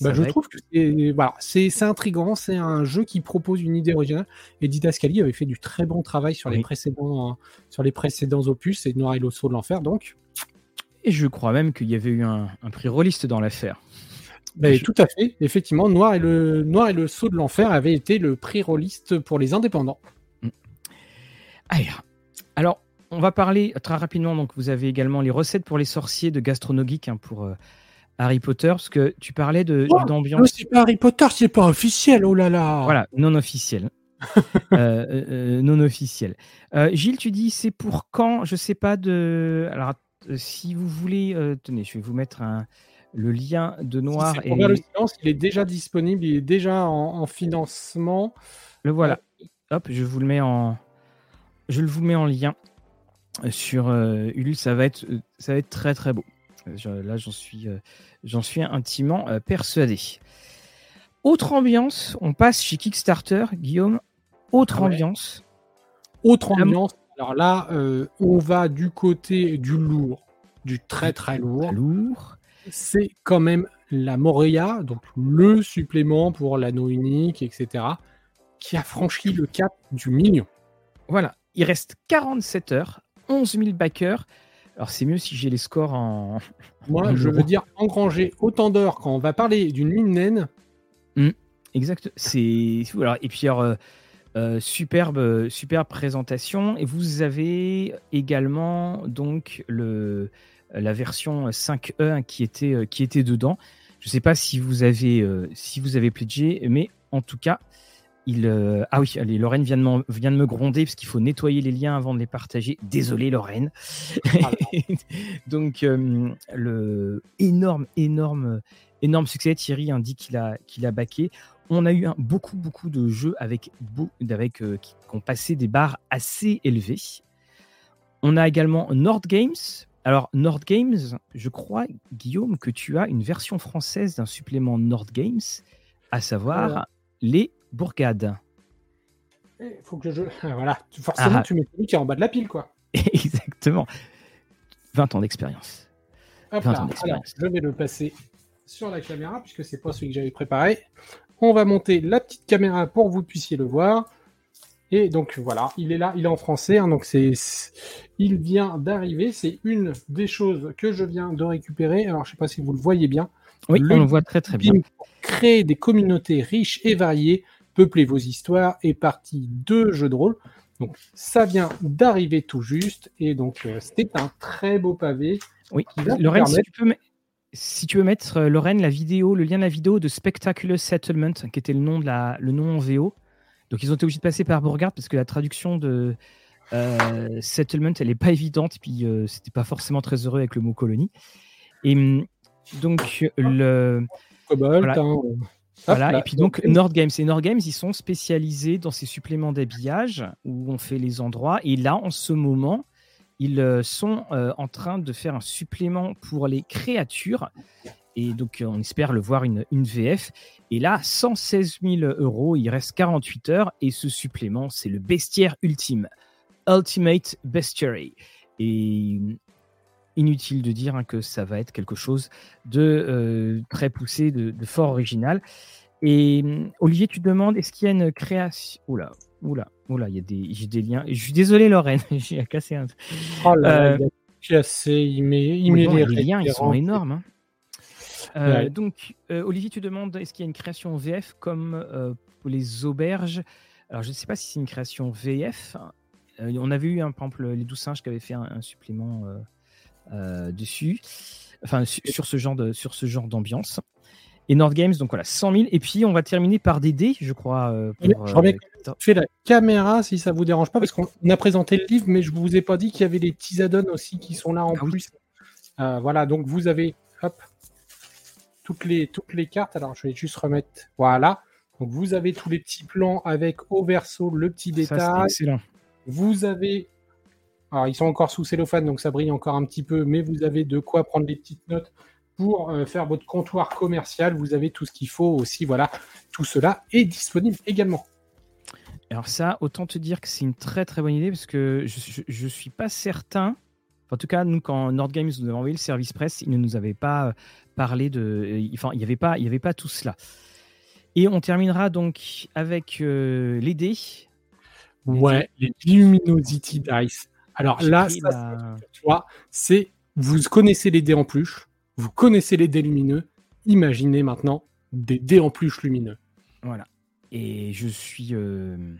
Bah, je trouve que c'est voilà, intriguant, c'est un jeu qui propose une idée originale. Et Didascali avait fait du très bon travail sur, les, précédents, sur les précédents opus et Noir et l'Osso de l'Enfer. Donc. Et je crois même qu'il y avait eu un, prix rôliste dans l'affaire. Bah, tout à fait, effectivement, Noir et le Noir et le Sceau de l'Enfer avait été le prix rôliste pour les indépendants. Mm. Alors, on va parler très rapidement. Donc, vous avez également les recettes pour les sorciers de Gastronogeek hein, pour euh, Harry Potter, parce que tu parlais de oh, d'ambiance. C'est pas Harry Potter, c'est pas officiel, oh là là. Voilà, non officiel. Euh, euh, non officiel. Gilles, tu dis c'est pour quand? Je sais pas de. Alors, si vous voulez, tenez, je vais vous mettre un, le lien de Noir et. le silence, il est déjà disponible, il est déjà en, financement. Le voilà. Hop, je vous le mets en, je vous mets en lien sur Ulule. Ça va être, ça va être très très beau. là, j'en suis, J'en suis intimement euh, persuadé. Autre ambiance, on passe chez Kickstarter, Guillaume. Autre ah ambiance. Autre ambiance. Alors là, euh, on va du côté du lourd, du très très lourd. Lourd. C'est quand même la Moria, donc le supplément pour l'anneau unique, etc., qui a franchi le cap du million. Voilà, il reste 47 heures, 11 000 backers. Alors c'est mieux si j'ai les scores en. Moi, je veux dire engranger autant d'heures quand on va parler d'une mine naine. Hmm, exact. C'est. Alors, et puis, alors, euh, euh, superbe, superbe présentation. Et vous avez également donc le, la version 5e qui était, qui était dedans. Je ne sais pas si vous avez, si vous avez pledgé, mais en tout cas, il, ah oui, allez, Lorraine vient de, vient de me gronder parce qu'il faut nettoyer les liens avant de les partager. Désolé Lorraine. Ah Donc le énorme, énorme, énorme succès. Thierry indique qu'il a, qu'il a baqué. On a eu beaucoup, beaucoup de jeux avec, avec qui, ont passé des barres assez élevées. On a également Nord Games. Alors Nord Games, je crois Guillaume que tu as une version française d'un supplément Nord Games, à savoir les bourgades. Il eh, faut que je. Voilà, forcément, ah. tu mets celui qui est en bas de la pile, quoi. Exactement. 20 ans d'expérience. je vais le passer sur la caméra, puisque c'est pas celui que j'avais préparé. On va monter la petite caméra pour que vous puissiez le voir. Et donc voilà, il est là, il est en français, hein, donc c'est, il vient d'arriver. C'est une des choses que je viens de récupérer. Alors je sais pas si vous le voyez bien. Oui, on le voit très très bien. créer des communautés riches et variées Peupler vos histoires et partie de jeux de rôle. Donc ça vient d'arriver tout juste et donc euh, c'était un très beau pavé. Oui, Lorraine, si, tu peux si, tu veux mettre euh, Lorraine la vidéo, le lien de la vidéo de Spectacular Settlement, qui était le nom de la, le nom en VO. Donc ils ont été obligés de passer par Bourgard parce que la traduction de euh, Settlement, elle n'est pas évidente, et puis c'était pas forcément très heureux avec le mot colonie. Et hum, donc le Cobalt, hein, voilà, et puis donc Nord Games. Et Nord Games, ils sont spécialisés dans ces suppléments d'habillage où on fait les endroits. Et là, en ce moment, ils euh, sont euh, en train de faire un supplément pour les créatures. Et donc, euh, on espère le voir une, une VF. Et là, 116 000 euros, il reste 48 heures. Et ce supplément, c'est le bestiaire ultime. Ultimate Bestiary. Et inutile de dire hein, que ça va être quelque chose de euh, très poussé, de, fort original. Et hum, Olivier, tu demandes, est-ce qu'il y a une création? Oula, oula, oula, il y a des, j'ai des liens. Je suis désolé, Lorraine, j'ai cassé un. Oh là, il a cassé, il met, il met les, liens, ils sont énormes. Hein. Euh, donc, euh, Olivier, tu demandes, est-ce qu'il y a une création VF comme pour les auberges? Alors, je ne sais pas si c'est une création VF. on avait eu, un, par exemple, les douze singes qui avaient fait un supplément euh, dessus, enfin sur ce genre de sur ce genre d'ambiance. Et Nord Games, donc voilà, 100 000. Et puis on va terminer par des dés, je crois. Euh, pour, je remets euh, la caméra si ça vous dérange pas, parce qu'on a présenté le livre, mais je vous ai pas dit qu'il y avait les petits add aussi qui sont là en ah plus. voilà, donc vous avez hop, toutes les toutes les cartes. Alors je vais juste remettre. Voilà. Donc vous avez tous les petits plans avec au verso le petit détail. excellent. Vous avez alors, ils sont encore sous cellophane, donc ça brille encore un petit peu, mais vous avez de quoi prendre des petites notes pour euh, faire votre comptoir commercial. Vous avez tout ce qu'il faut aussi. Voilà, tout cela est disponible également. Alors ça, autant te dire que c'est une très très bonne idée parce que je ne suis pas certain. en tout cas, nous, quand Nord Games nous avait envoyé le service presse, il ne nous avait pas euh, parlé de. Euh, enfin, il n'y avait, pas, il avait pas tout cela. Et on terminera donc avec les dés. Ouais, les Luminosity Dice. Alors là, tu vois, c'est vous connaissez les dés en pluche, vous connaissez les dés lumineux. Imaginez maintenant des dés en pluche lumineux. Voilà. Et je suis. Euh, de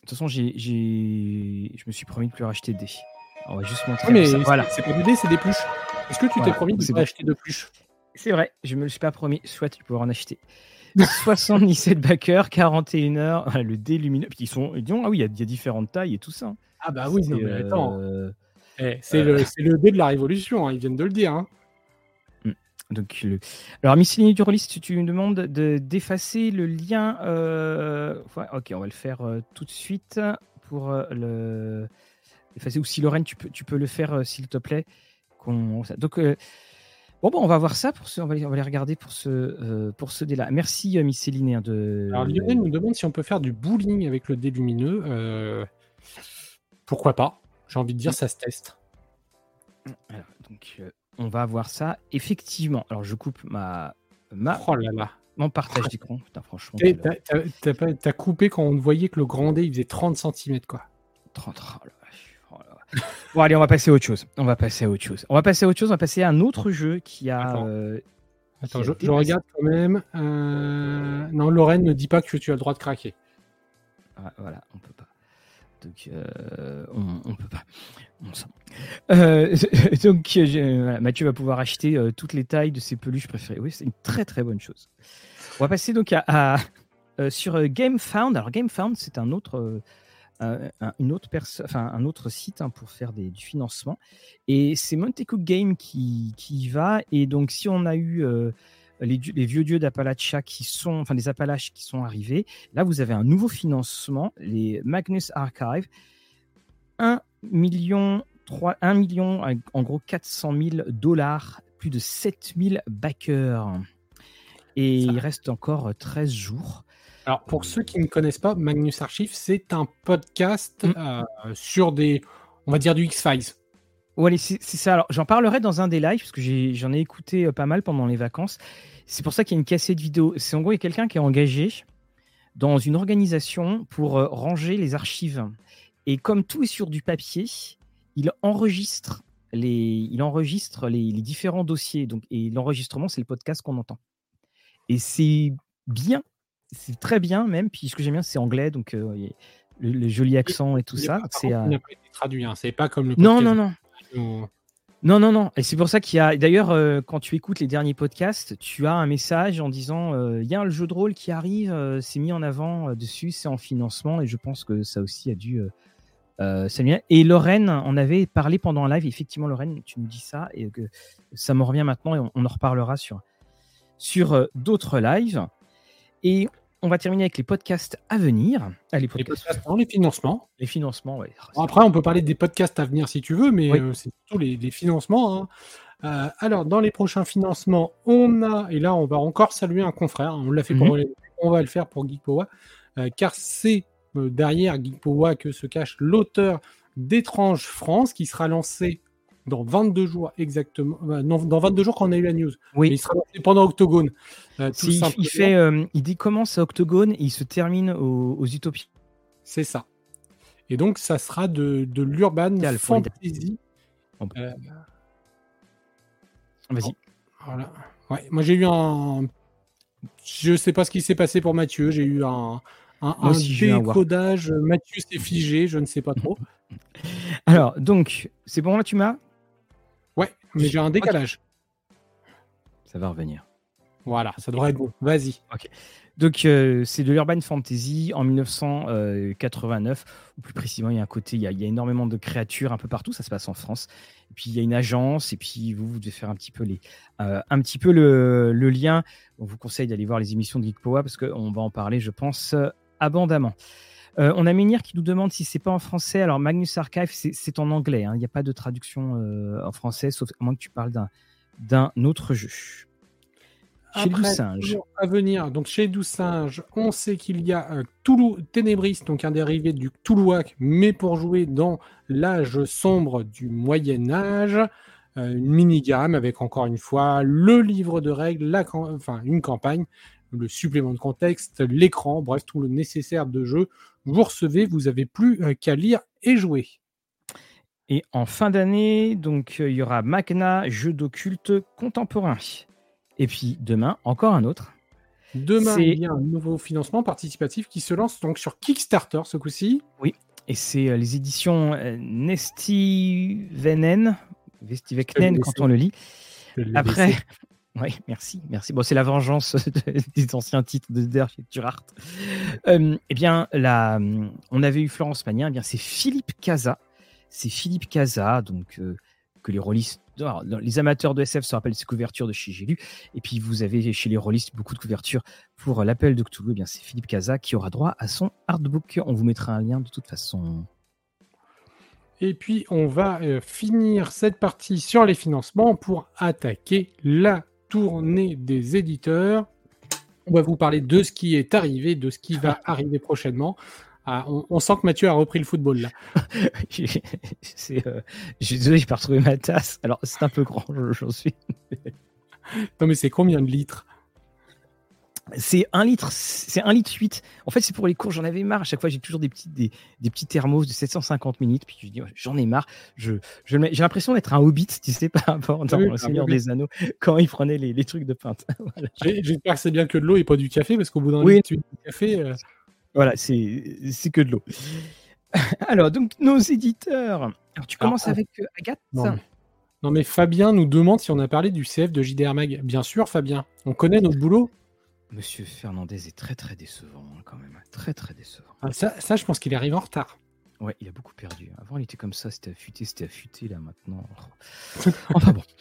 toute façon, j'ai, je me suis promis de plus racheter de dés. On va juste montrer. mais voilà. c'est pas des dés, c'est des pluches. Est-ce que tu t'es promis de pas acheter de pluches? C'est vrai, je me le suis pas promis. Soit tu peux en acheter. 77 backers, 41 heures, le dé lumineux. Puis ils sont, ils disent, ah oui, il y, a différentes tailles et tout ça. Hein. Ah bah oui, mais attends. Euh, eh, c'est le, le, dé de la révolution, hein, ils viennent de le dire. Hein. Mm. Donc, le... Alors, tu me demandes de, d'effacer le lien. Euh... ok, on va le faire euh, tout de suite pour euh, le effacer. Ou si Lorraine, tu peux, tu peux le faire, s'il te plaît. Donc, bon, bon, on va voir ça. Pour ce... on, va, on va les regarder pour ce, pour ce dé-là. Merci, Missile De... Alors, Lionel nous demande si on peut faire du bowling avec le dé lumineux. Pourquoi pas J'ai envie de dire, ça se teste. donc, euh, on va voir ça. Effectivement, alors je coupe ma, ma, Oh là là. mon partage d'écran. Putain, franchement. T'as coupé quand on voyait que le grand D il faisait 30 cm quoi. 30, oh la vache, oh la vache. Bon, allez, on va passer à autre chose. On va passer à autre chose. On va passer à autre chose. On va passer à un autre jeu qui a. Attends. euh, Attends, qui je, a je dépassé- regarde quand même. Euh, Non, Lorraine ne dit pas que tu as le droit de craquer. Ah, voilà, on peut pas. Donc, euh, on, on peut pas. On s'en- Euh, donc, euh, voilà, Mathieu va pouvoir acheter euh, toutes les tailles de ses peluches préférées. Oui, c'est une très très bonne chose. On va passer donc à, euh, sur euh, GameFound. Alors, GameFound, c'est un autre. euh, un, un- une autre enfin, un autre site hein, pour faire des, du financement et c'est Montecook Game qui, qui y va et donc si on a eu euh, les, vieux dieux d'Appalachia qui sont enfin des Appalaches qui sont arrivés Là, vous avez un nouveau financement, les Magnus Archive. 1 million, 3, 1 million, en gros 400 000 dollars, plus de 7000 backers. Et Ça- il reste encore 13 jours. Alors, pour ceux qui ne connaissent pas, Magnus Archive, c'est un podcast Mm. euh, sur des, on va dire du X-Files. Ouais, c'est ça. Alors, j'en parlerai dans un des lives, parce que j'en ai, écouté euh, pas mal pendant les vacances. C'est pour ça qu'il y a une cassette vidéo. C'est en gros, il y a quelqu'un qui est engagé dans une organisation pour euh, ranger les archives. Et comme tout est sur du papier, il enregistre les, il enregistre les, les différents dossiers. Donc, et l'enregistrement, c'est le podcast qu'on entend. Et c'est bien, c'est très bien même. Puis ce que j'aime bien, c'est anglais, donc euh, le, le joli accent et tout ça. C'est euh, traduit. hein. C'est pas comme le non, podcast non, non. Non, non, non. Et c'est pour ça qu'il y a. D'ailleurs, euh, quand tu écoutes les derniers podcasts, tu as un message en disant euh, il y a le jeu de rôle qui arrive, euh, c'est mis en avant dessus, c'est en financement. Et je pense que ça aussi a dû. Et Lorraine en avait parlé pendant un live. Effectivement, Lorraine, tu nous dis ça et que ça m'en revient maintenant et on, on en reparlera sur, sur d'autres lives. Et on va terminer avec les podcasts à venir. Ah, les Les podcasts, podcasts dans les financements. les après, on peut parler des podcasts à venir si tu veux, mais Oui. euh, c'est surtout les, les financements. hein. Euh, alors, dans les prochains financements, on a, et là, on va encore saluer un confrère. hein, on l'a fait pour, on va le faire pour Geekpowa, euh, car c'est derrière Geekpowa que se cache l'auteur d'Étrange France, qui sera lancé dans 22 jours exactement. euh, non, dans 22 jours quand on a eu la news. Oui. Mais il sera pendant Octogone. euh, tout il, il fait, euh, il dit commence à Octogone et il se termine aux, aux Utopies. C'est ça. Et donc, ça sera de, de l'urban fantasy. Euh, Vas-y. Voilà. Ouais, moi j'ai eu un. Je sais pas ce qui s'est passé pour Mathieu. J'ai eu un, un, un décodage. Mathieu s'est figé, je ne sais pas trop. Alors, donc, c'est bon là, tu m'as mais j'ai un décalage. Ça va revenir. Voilà, ça devrait être bon. Vas-y. Donc, euh, c'est de l'urban fantasy en 1989, ou plus précisément, il y a un côté, il y a, il y a énormément de créatures un peu partout, ça se passe en France. Et puis, il y a une agence, et puis vous, vous devez faire un petit peu, les, euh, un petit peu le, le lien. On vous conseille d'aller voir les émissions de Geek Power, parce qu'on va en parler, je pense, abondamment. Euh, on a Ménir qui nous demande si c'est pas en français. Alors, Magnus Archive, c'est- en anglais, hein. il n'y a pas de traduction euh, en français, sauf à moins que tu parles d'un autre jeu. Chez le Après, singe. toujours À venir, donc chez Doux Singe, on sait qu'il y a un Toulouse Ténébris, donc un dérivé du Toulouac, mais pour jouer dans l'âge sombre du Moyen Âge. Euh, une mini-gamme avec encore une fois le livre de règles, la enfin une campagne, le supplément de contexte, l'écran, bref tout le nécessaire de jeu. Vous recevez, vous avez plus euh, qu'à lire et jouer. Et en fin d'année, donc euh, il y aura Magna, jeu d'occulte contemporain. Et puis demain, encore un autre. Demain, il y a un nouveau financement participatif qui se lance donc sur Kickstarter ce coup-ci. Et c'est euh, les éditions Nestivenen, Vestiveknen quand on le lit. Après. Oui, merci, merci. Bon, c'est la vengeance de- des anciens titres de Der chez. Euh, eh bien, on avait eu Florence Magnin, eh bien c'est Philippe Casa. C'est Philippe Casa, donc euh, que les rôlistes, les amateurs de SF se rappellent ses couvertures de chez J'ai lu. Et puis vous avez chez les rôlistes beaucoup de couvertures pour euh, l'appel de Cthulhu. Eh bien, c'est Philippe Casa qui aura droit à son artbook. On vous mettra un lien de toute façon. Et puis, on va finir cette partie sur les financements pour attaquer la tournée des éditeurs. On va vous parler de ce qui est arrivé, de ce qui va arriver prochainement. Ah, on, on sent que Mathieu a repris le football là. J'ai- c'est, euh, je suis désolé, j'ai pas retrouvé ma tasse. Alors, c'est un peu grand, je- j'en suis. Non mais c'est combien de litres? C'est un litre, c'est un litre 8. En fait, c'est pour les cours, j'en avais marre. À chaque fois, j'ai toujours des petits, des, des, petits thermos de 750 minutes. Puis je dis, j'en ai marre. Je, j'ai l'impression d'être un hobbit, tu sais, par rapport dans Le bah Seigneur des Anneaux, quand il prenait les, les trucs de pinte. voilà. J'espère que c'est bien que de l'eau et pas du café, parce qu'au bout d'un oui. litre, tu du café. Euh... Voilà, c'est que de l'eau. Alors, donc, nos éditeurs. Alors, tu commences ah, avec euh, Agathe non. non, mais Fabien nous demande si on a parlé du CF de JDR Mag. Bien sûr, Fabien. On connaît notre boulot. Monsieur Fernandez est très très décevant hein, quand même. Très très décevant. Ah, ça, ça, je pense qu'il arrive en retard. Ouais, il a beaucoup perdu. Avant, il était comme ça, c'était affûté, c'était affûté. Là, maintenant. enfin bon.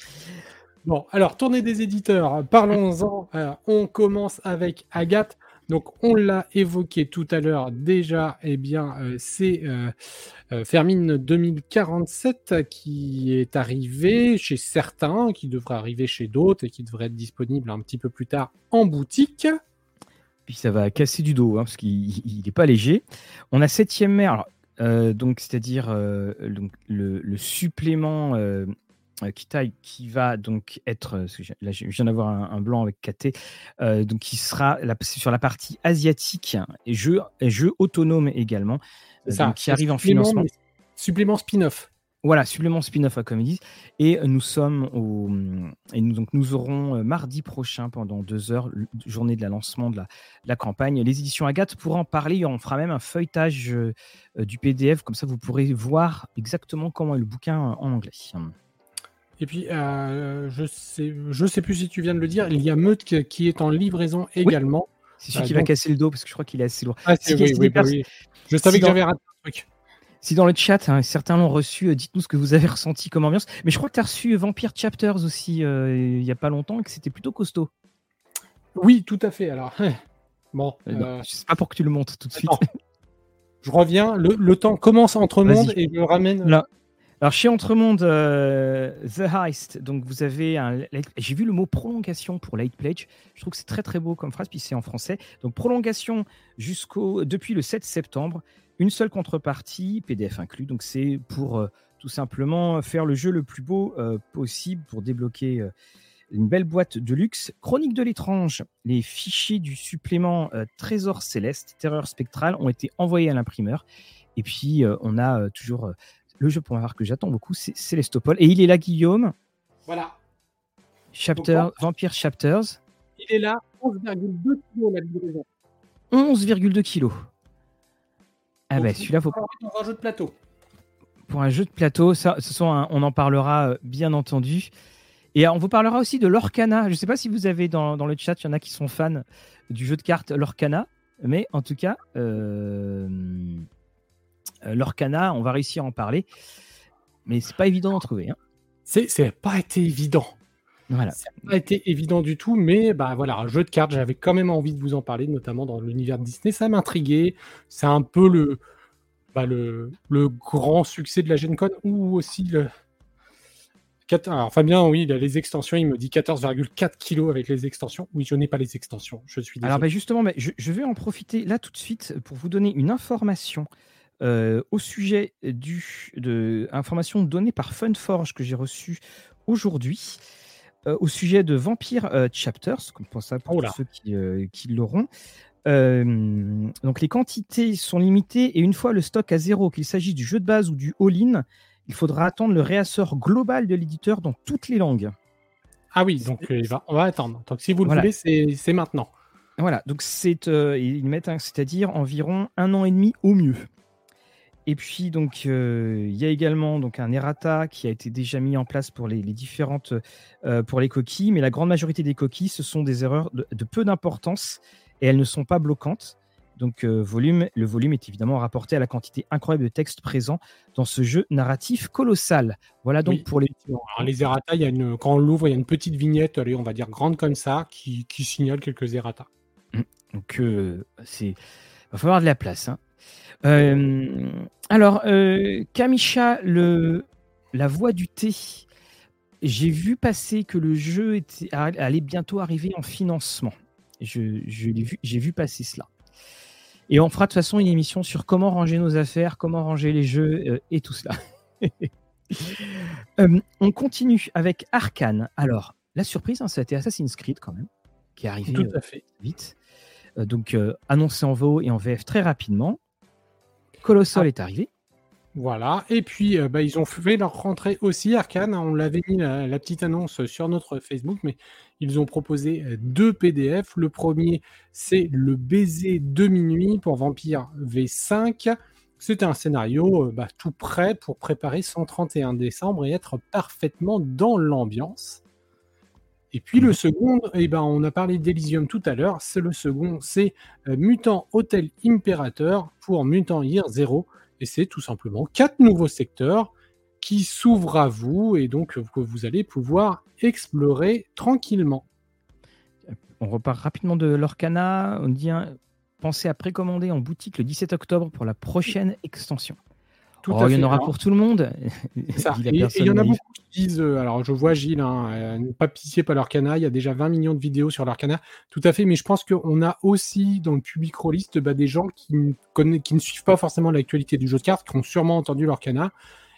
Bon, alors, tournée des éditeurs. Parlons-en. on commence avec Agathe. Donc, on l'a évoqué tout à l'heure déjà, eh bien, euh, c'est euh, euh, Fermine 2047 qui est arrivé chez certains, qui devrait arriver chez d'autres et qui devrait être disponible un petit peu plus tard en boutique. Puis ça va casser du dos, hein, parce qu'il n'est pas léger. On a septième mer, donc c'est-à-dire le, le, supplément euh, qui va donc être, euh, là je viens d'avoir un, blanc avec KT, euh, donc qui sera sur la partie asiatique et jeu, et jeu autonome également, ça, qui arrive en financement. Supplément spin-off. Voilà, supplément spin-off à Comédie. Et nous sommes au. Et nous, donc, nous aurons mardi prochain, pendant deux heures, journée de la lancement de la, la campagne, les éditions Agathe. Pour en parler, on fera même un feuilletage du PDF, comme ça vous pourrez voir exactement comment est le bouquin en anglais. Et puis, euh, je sais, je sais plus si tu viens de le dire, il y a Meute qui est en livraison également. C'est celui euh, qui va casser le dos parce que je crois qu'il est assez lourd. Ah, oui, oui, bah oui. Je savais que j'avais raté un truc. Si dans le chat, hein, certains l'ont reçu, euh, dites-nous ce que vous avez ressenti comme ambiance. Mais je crois que tu as reçu Vampire Chapters aussi il n'y a pas longtemps et que c'était plutôt costaud. Oui, tout à fait. Alors, bon. Euh, pas pour que tu le montes tout de suite. Je reviens. Le, le, temps commence entre monde et je ramène. Là. Alors chez Entremonde, euh, The Heist, donc vous avez. J'ai vu le mot prolongation pour Light Pledge. Je trouve que c'est très très beau comme phrase, puis c'est en français. Donc prolongation jusqu'au depuis le 7 septembre. Une seule contrepartie, PDF inclus. Donc c'est pour euh, tout simplement faire le jeu le plus beau euh, possible pour débloquer une belle boîte de luxe. Chronique de l'étrange, les fichiers du supplément Trésor céleste, Terreur spectrale ont été envoyés à l'imprimeur. Et puis on a toujours le jeu pour voir que j'attends beaucoup, c'est Célestopol. Et il est là, Guillaume? Voilà. Chapter, Vampire Chapters. Il est là, 11,2 kg la livraison. 11,2 kg. Ah ben, celui-là, faut. Pour un jeu de plateau. Pour un jeu de plateau, ça, ce sont on en parlera euh, bien entendu. Et on vous parlera aussi de l'Orcana. Je ne sais pas si vous avez dans, dans, le chat, il y en a qui sont fans du jeu de cartes l'Orcana. Mais en tout cas, euh, euh, L'Orcana, on va réussir à en parler. Mais c'est pas évident d'en trouver. Hein. C'est pas été évident. Voilà. Ça n'a pas été évident du tout, mais bah voilà, un jeu de cartes, j'avais quand même envie de vous en parler, notamment dans l'univers de Disney. Ça m'intriguait. C'est un peu le, bah, le, le, grand succès de la Gen Con ou aussi le. Alors Fabien, oui, il a les extensions, il me dit 14,4 kg avec les extensions. Oui, je n'ai pas les extensions, je suis désolé. Alors bah, justement, mais je, je, vais en profiter là tout de suite pour vous donner une information euh, au sujet du, de informations données par Funforge que j'ai reçues aujourd'hui, euh, au sujet de Vampire euh, Chapters, comme pour ça pour oh ceux qui, qui l'auront. donc les quantités sont limitées et une fois le stock à zéro, qu'il s'agisse du jeu de base ou du all-in, il faudra attendre le réassort global de l'éditeur dans toutes les langues. Ah oui, donc on va attendre. Donc si vous le voulez, c'est maintenant. Voilà, donc c'est ils mettent, c'est-à-dire environ un an et demi au mieux. Et puis donc euh, il y a également donc un errata qui a été déjà mis en place pour les, différentes euh, pour les coquilles, mais la grande majorité des coquilles ce sont des erreurs de, peu d'importance et elles ne sont pas bloquantes. Donc euh, volume, le volume est évidemment rapporté à la quantité incroyable de texte présent dans ce jeu narratif colossal. Voilà donc pour les. les errata, il y a une, quand on l'ouvre, il y a une petite vignette, allez, on va dire grande comme ça, qui, qui signale quelques errata. Mmh. Donc c'est va falloir de la place. Hein. Euh, alors, euh, Kamisha, le, la voix du thé, j'ai vu passer que le jeu était, allait bientôt arriver en financement. Je, je vu, j'ai vu passer cela. Et on fera de toute façon une émission sur comment ranger nos affaires, comment ranger les jeux euh, et tout cela. on continue avec Arkane. Alors, la surprise, hein, ça a été Assassin's Creed quand même. qui est arrivé Tout à fait. vite. donc, annoncé en VO et en VF très rapidement. Colossal Ah. est arrivé. Voilà, et puis euh, bah, ils ont fait leur rentrée aussi, Arkane. On l'avait mis la, la petite annonce sur notre Facebook, mais ils ont proposé euh, deux PDF. Le premier, c'est Le baiser de minuit pour Vampire V5. C'est un scénario euh, bah, tout prêt pour préparer 131 décembre et être parfaitement dans l'ambiance. Et puis le second, eh ben, on a parlé d'Elysium tout à l'heure. C'est le second, c'est euh, Mutant Hotel Imperator pour Mutant Year Zero. Et c'est tout simplement quatre nouveaux secteurs qui s'ouvrent à vous et donc que vous allez pouvoir explorer tranquillement. On repart rapidement de l'Orcana. On dit hein, pensez à précommander en boutique le 17 octobre pour la prochaine extension. Tout Oh, à il y fait. en aura Alors, pour tout le monde. ça. Dit la Et et il y en a beaucoup qui disent, euh, alors je vois Gilles, hein, euh, ne pas pitié par l'Arcana, il y a déjà 20 millions de vidéos sur l'Arcana, tout à fait, mais je pense qu'on a aussi dans le public rôliste bah, des gens qui ne, conna- qui ne suivent pas forcément l'actualité du jeu de cartes, qui ont sûrement entendu l'Arcana,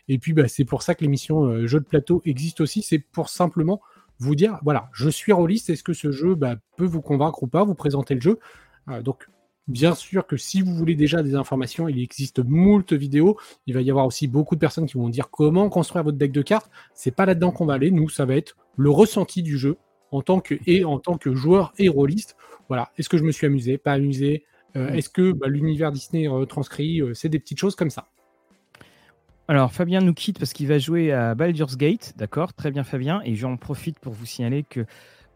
et puis bah, c'est pour ça que l'émission euh, Jeu de plateau existe aussi, c'est pour simplement vous dire, voilà, je suis rôliste, est-ce que ce jeu bah, peut vous convaincre ou pas, vous présenter le jeu? Euh, Donc, bien sûr que si vous voulez déjà des informations, il existe moult vidéos, il va y avoir aussi beaucoup de personnes qui vont dire comment construire votre deck de cartes. C'est pas là-dedans qu'on va aller. Nous, ça va être le ressenti du jeu en tant que et en tant que joueur et rôliste. Voilà. Est-ce que je me suis amusé, pas amusé? Euh, Est-ce que bah, l'univers Disney retranscrit Euh, C'est des petites choses comme ça? Alors, Fabien nous quitte parce qu'il va jouer à Baldur's Gate. D'accord, très bien, Fabien. Et j'en profite pour vous signaler que euh,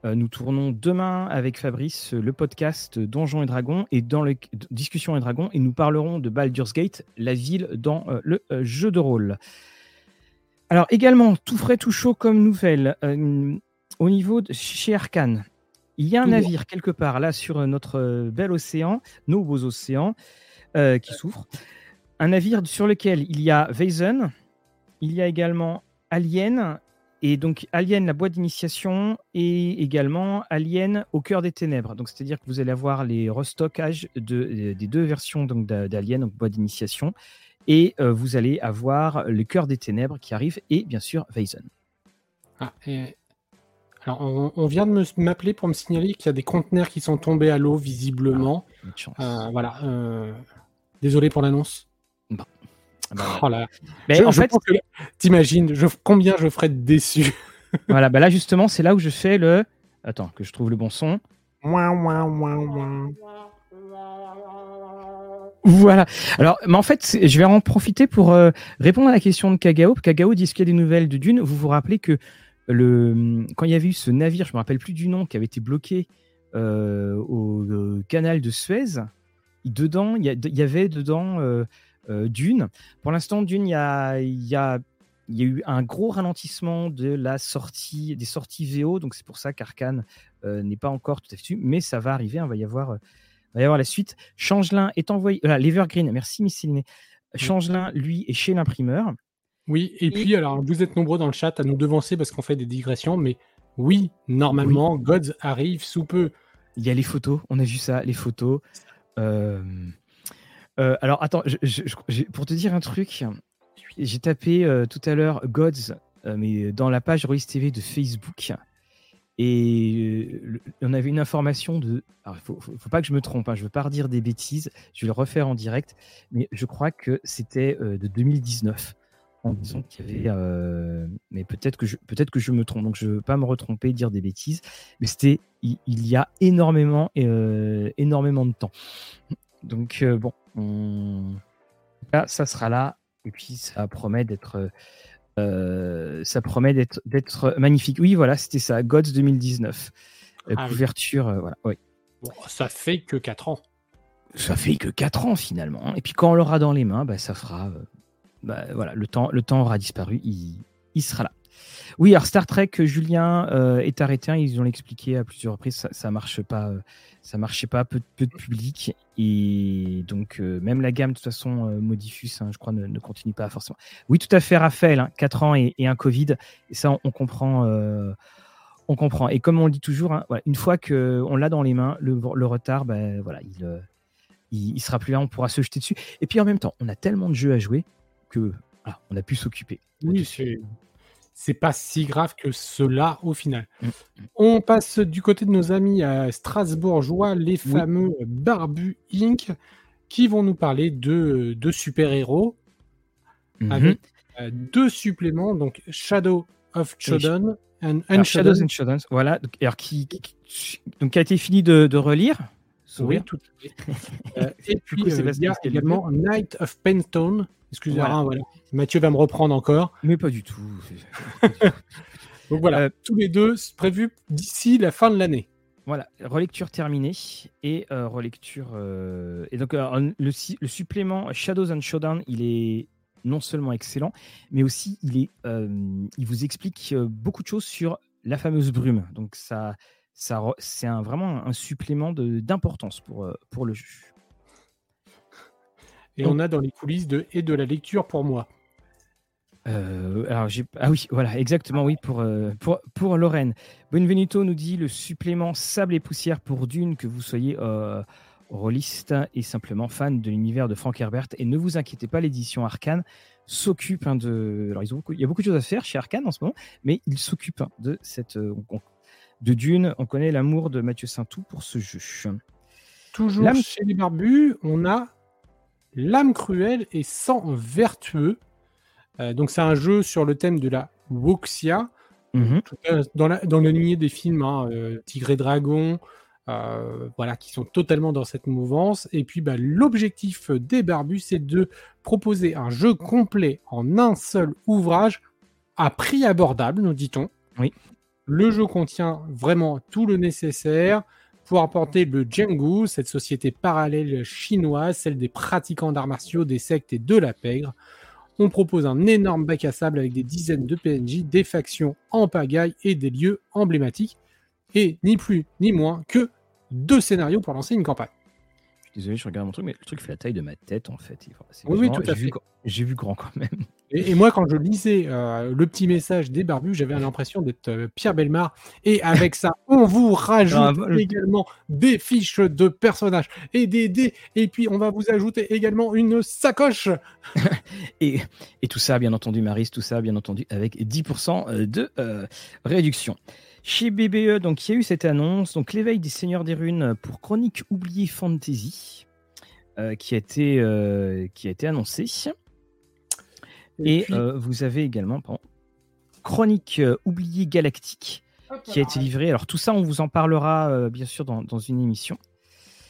nous tournons demain avec Fabrice euh, le podcast Donjons et Dragons et dans le Discussion et Dragons et nous parlerons de Baldur's Gate, la ville dans euh, le euh, jeu de rôle. Alors, également, tout frais, tout chaud comme nouvelle, euh, au niveau de chez Arkane, il y a un navire quelque part là sur euh, notre euh, bel océan, nos beaux océans, euh, qui souffrent. Un navire sur lequel il y a Weizen, il y a également Alien, et donc Alien, la boîte d'initiation, et également Alien au cœur des ténèbres. Donc c'est-à-dire que vous allez avoir les restockages de, des deux versions donc d'a- d'Alien, donc boîte d'initiation, et euh, vous allez avoir le cœur des ténèbres qui arrive, et bien sûr Weizen. Ah, et- Alors, on, on vient de m'appeler pour me signaler qu'il y a des conteneurs qui sont tombés à l'eau visiblement. Chance. Euh, voilà. euh, Désolé pour l'annonce. Ah bah, voilà. Oh là. Mais Je- en je fait, T'imagines combien je ferais de déçu. voilà, bah là justement, c'est là où je fais le. Attends, que je trouve le bon son. Ouin, ouin, ouin, ouin. Voilà. Alors, mais en fait, je vais en profiter pour euh, répondre à la question de Kagao. Kagao dit qu'il y a des nouvelles de Dune? Vous vous rappelez que le, quand il y avait eu ce navire, je me rappelle plus du nom, qui avait été bloqué euh, au, au canal de Suez, il- dedans, il y, avait dedans euh, euh, Dune. Pour l'instant, Dune, il y a, y a il y a eu un gros ralentissement de la sortie, des sorties VO, donc c'est pour ça qu'Arkane euh, n'est pas encore tout à fait dessus, mais ça va arriver, on va y avoir, euh, va y avoir la suite. Changelin est envoyé, voilà, l'Evergreen, merci Missiliné. Changelin, lui, est chez l'imprimeur. Oui, et puis alors vous êtes nombreux dans le chat à nous devancer parce qu'on fait des digressions, mais oui, normalement, Gods arrive sous peu. Il y a les photos, on a vu ça, les photos. Euh, alors attends, pour te dire un truc, j'ai tapé euh, tout à l'heure Gods, euh, mais dans la page Royce TV de Facebook. Et on avait une information de. Il faut, faut, pas que je me trompe, hein, je veux pas redire des bêtises, je vais le refaire en direct, mais je crois que c'était de 2019. En disant qu'il y avait. mais peut-être que, je, peut que je me trompe, donc je veux pas me retromper, dire des bêtises, mais c'était il, y a énormément de temps. Donc, euh, bon, on- là, ça sera là, et puis ça promet d'être. euh, ça promet d'être d'être magnifique. Oui, voilà, c'était ça, Gods 2019. Euh, Ah couverture, voilà. Oui. Bon, ça fait que 4 ans. Ça fait que 4 ans finalement. Et puis quand on l'aura dans les mains, bah, ça fera. bah, voilà, le temps, le temps aura disparu, il, il sera là. Oui, alors Star Trek, Julien euh, est arrêté. hein, ils ont expliqué à plusieurs reprises, ça, ça marche pas, euh, ça marchait pas, peu, peu de public et donc euh, même la gamme de toute façon euh, Modifus, hein, je crois, ne, ne continue pas forcément. Oui, tout à fait, Raphaël, hein, 4 ans et, et un Covid, et ça on, on comprend. euh, on comprend. Et comme on le dit toujours, hein, voilà, une fois qu'on l'a dans les mains, le, le retard, ben, voilà, il, euh, il, il sera plus là, on pourra se jeter dessus. Et puis en même temps, on a tellement de jeux à jouer que on a pu s'occuper. Oui, c'est pas si grave que cela au final. Mmh, mmh. On passe du côté de nos amis à Strasbourgeois, les fameux Barbu Inc., qui vont nous parler de, de super-héros mmh avec euh, deux suppléments, donc Shadow of Shodan and Shadows and Shodan, voilà, donc, alors qui, donc, a été fini de, de relire? Oui, tout à fait. euh, et puis, euh, il y a également Night of Painstone, Excusez-moi, voilà. Mathieu va me reprendre encore. Mais pas du tout. donc voilà, euh, tous les deux prévus d'ici la fin de l'année. Voilà, relecture terminée et euh, relecture. Euh, et donc le, le, supplément Shadows and Showdown, il est non seulement excellent, mais aussi il est, il vous explique beaucoup de choses sur la fameuse brume. Donc ça, ça c'est vraiment un supplément d'importance pour pour le Et on a dans les coulisses de et de la lecture pour moi. Euh, alors ah oui voilà exactement oui pour euh, pour pour Lorraine. Benvenuto nous dit le supplément sable et poussière pour Dune que vous soyez euh, rôliste et simplement fan de l'univers de Frank Herbert. Et ne vous inquiétez pas l'édition Arcane s'occupe hein, de alors ils ont il y a beaucoup de choses à faire chez Arcane en ce moment mais ils s'occupent hein, de cette de Dune. On connaît l'amour de Mathieu Saintou pour ce jeu. Toujours chez les barbus on a L'âme cruelle et sans vertueux. Euh, donc c'est un jeu sur le thème de la Wuxia, mhm. dans, la, dans le lignée des films hein, euh, Tigre et Dragon, euh, voilà, qui sont totalement dans cette mouvance. Et puis bah, l'objectif des Barbus, c'est de proposer un jeu complet en un seul ouvrage à prix abordable, nous dit-on. Oui. Le jeu contient vraiment tout le nécessaire pour apporter le Django, cette société parallèle chinoise, celle des pratiquants d'arts martiaux, des sectes et de la pègre. On propose un énorme bac à sable avec des dizaines de PNJ, des factions en pagaille et des lieux emblématiques. Et ni plus ni moins que deux scénarios pour lancer une campagne. Désolé, je regarde mon truc, mais le truc fait la taille de ma tête en fait. Oui, oui, tout à fait. J'ai vu grand quand même. Et, moi, quand je lisais euh, le petit message des barbus, j'avais l'impression d'être euh, Pierre Belmar. Et avec ça, on vous rajoute également des fiches de personnages et des dés. Et puis, on va vous ajouter également une sacoche. et, et, tout ça, bien entendu, Maris, tout ça, bien entendu, avec 10% euh, de réduction. Chez BBE, donc, il y a eu cette annonce, donc l'éveil des Seigneurs des Runes pour Chronique oubliée Fantasy, qui, a été, qui a été annoncé. Et, euh, vous avez également Chronique euh, oubliée galactique qui a été livrée. Alors tout ça, on vous en parlera euh, bien sûr dans, une émission.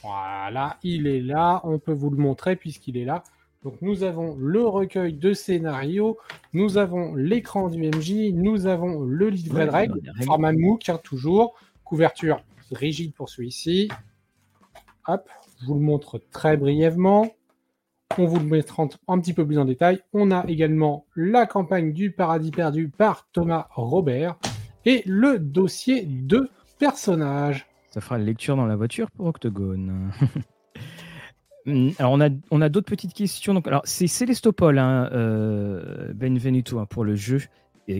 Voilà, il est là. On peut vous le montrer puisqu'il est là. Donc nous avons le recueil de scénarios, nous avons l'écran du MJ, nous avons le livret de règles, format MOOC hein, toujours, couverture rigide pour celui-ci. Hop, je vous le montre très brièvement. On vous le mettra un petit peu plus en détail. On a également la campagne du paradis perdu par Thomas Robert et le dossier de personnages. Ça fera la lecture dans la voiture pour Octogone. alors on a, d'autres petites questions. Alors c'est Célestopol, hein, euh, Benvenuto, hein, pour le jeu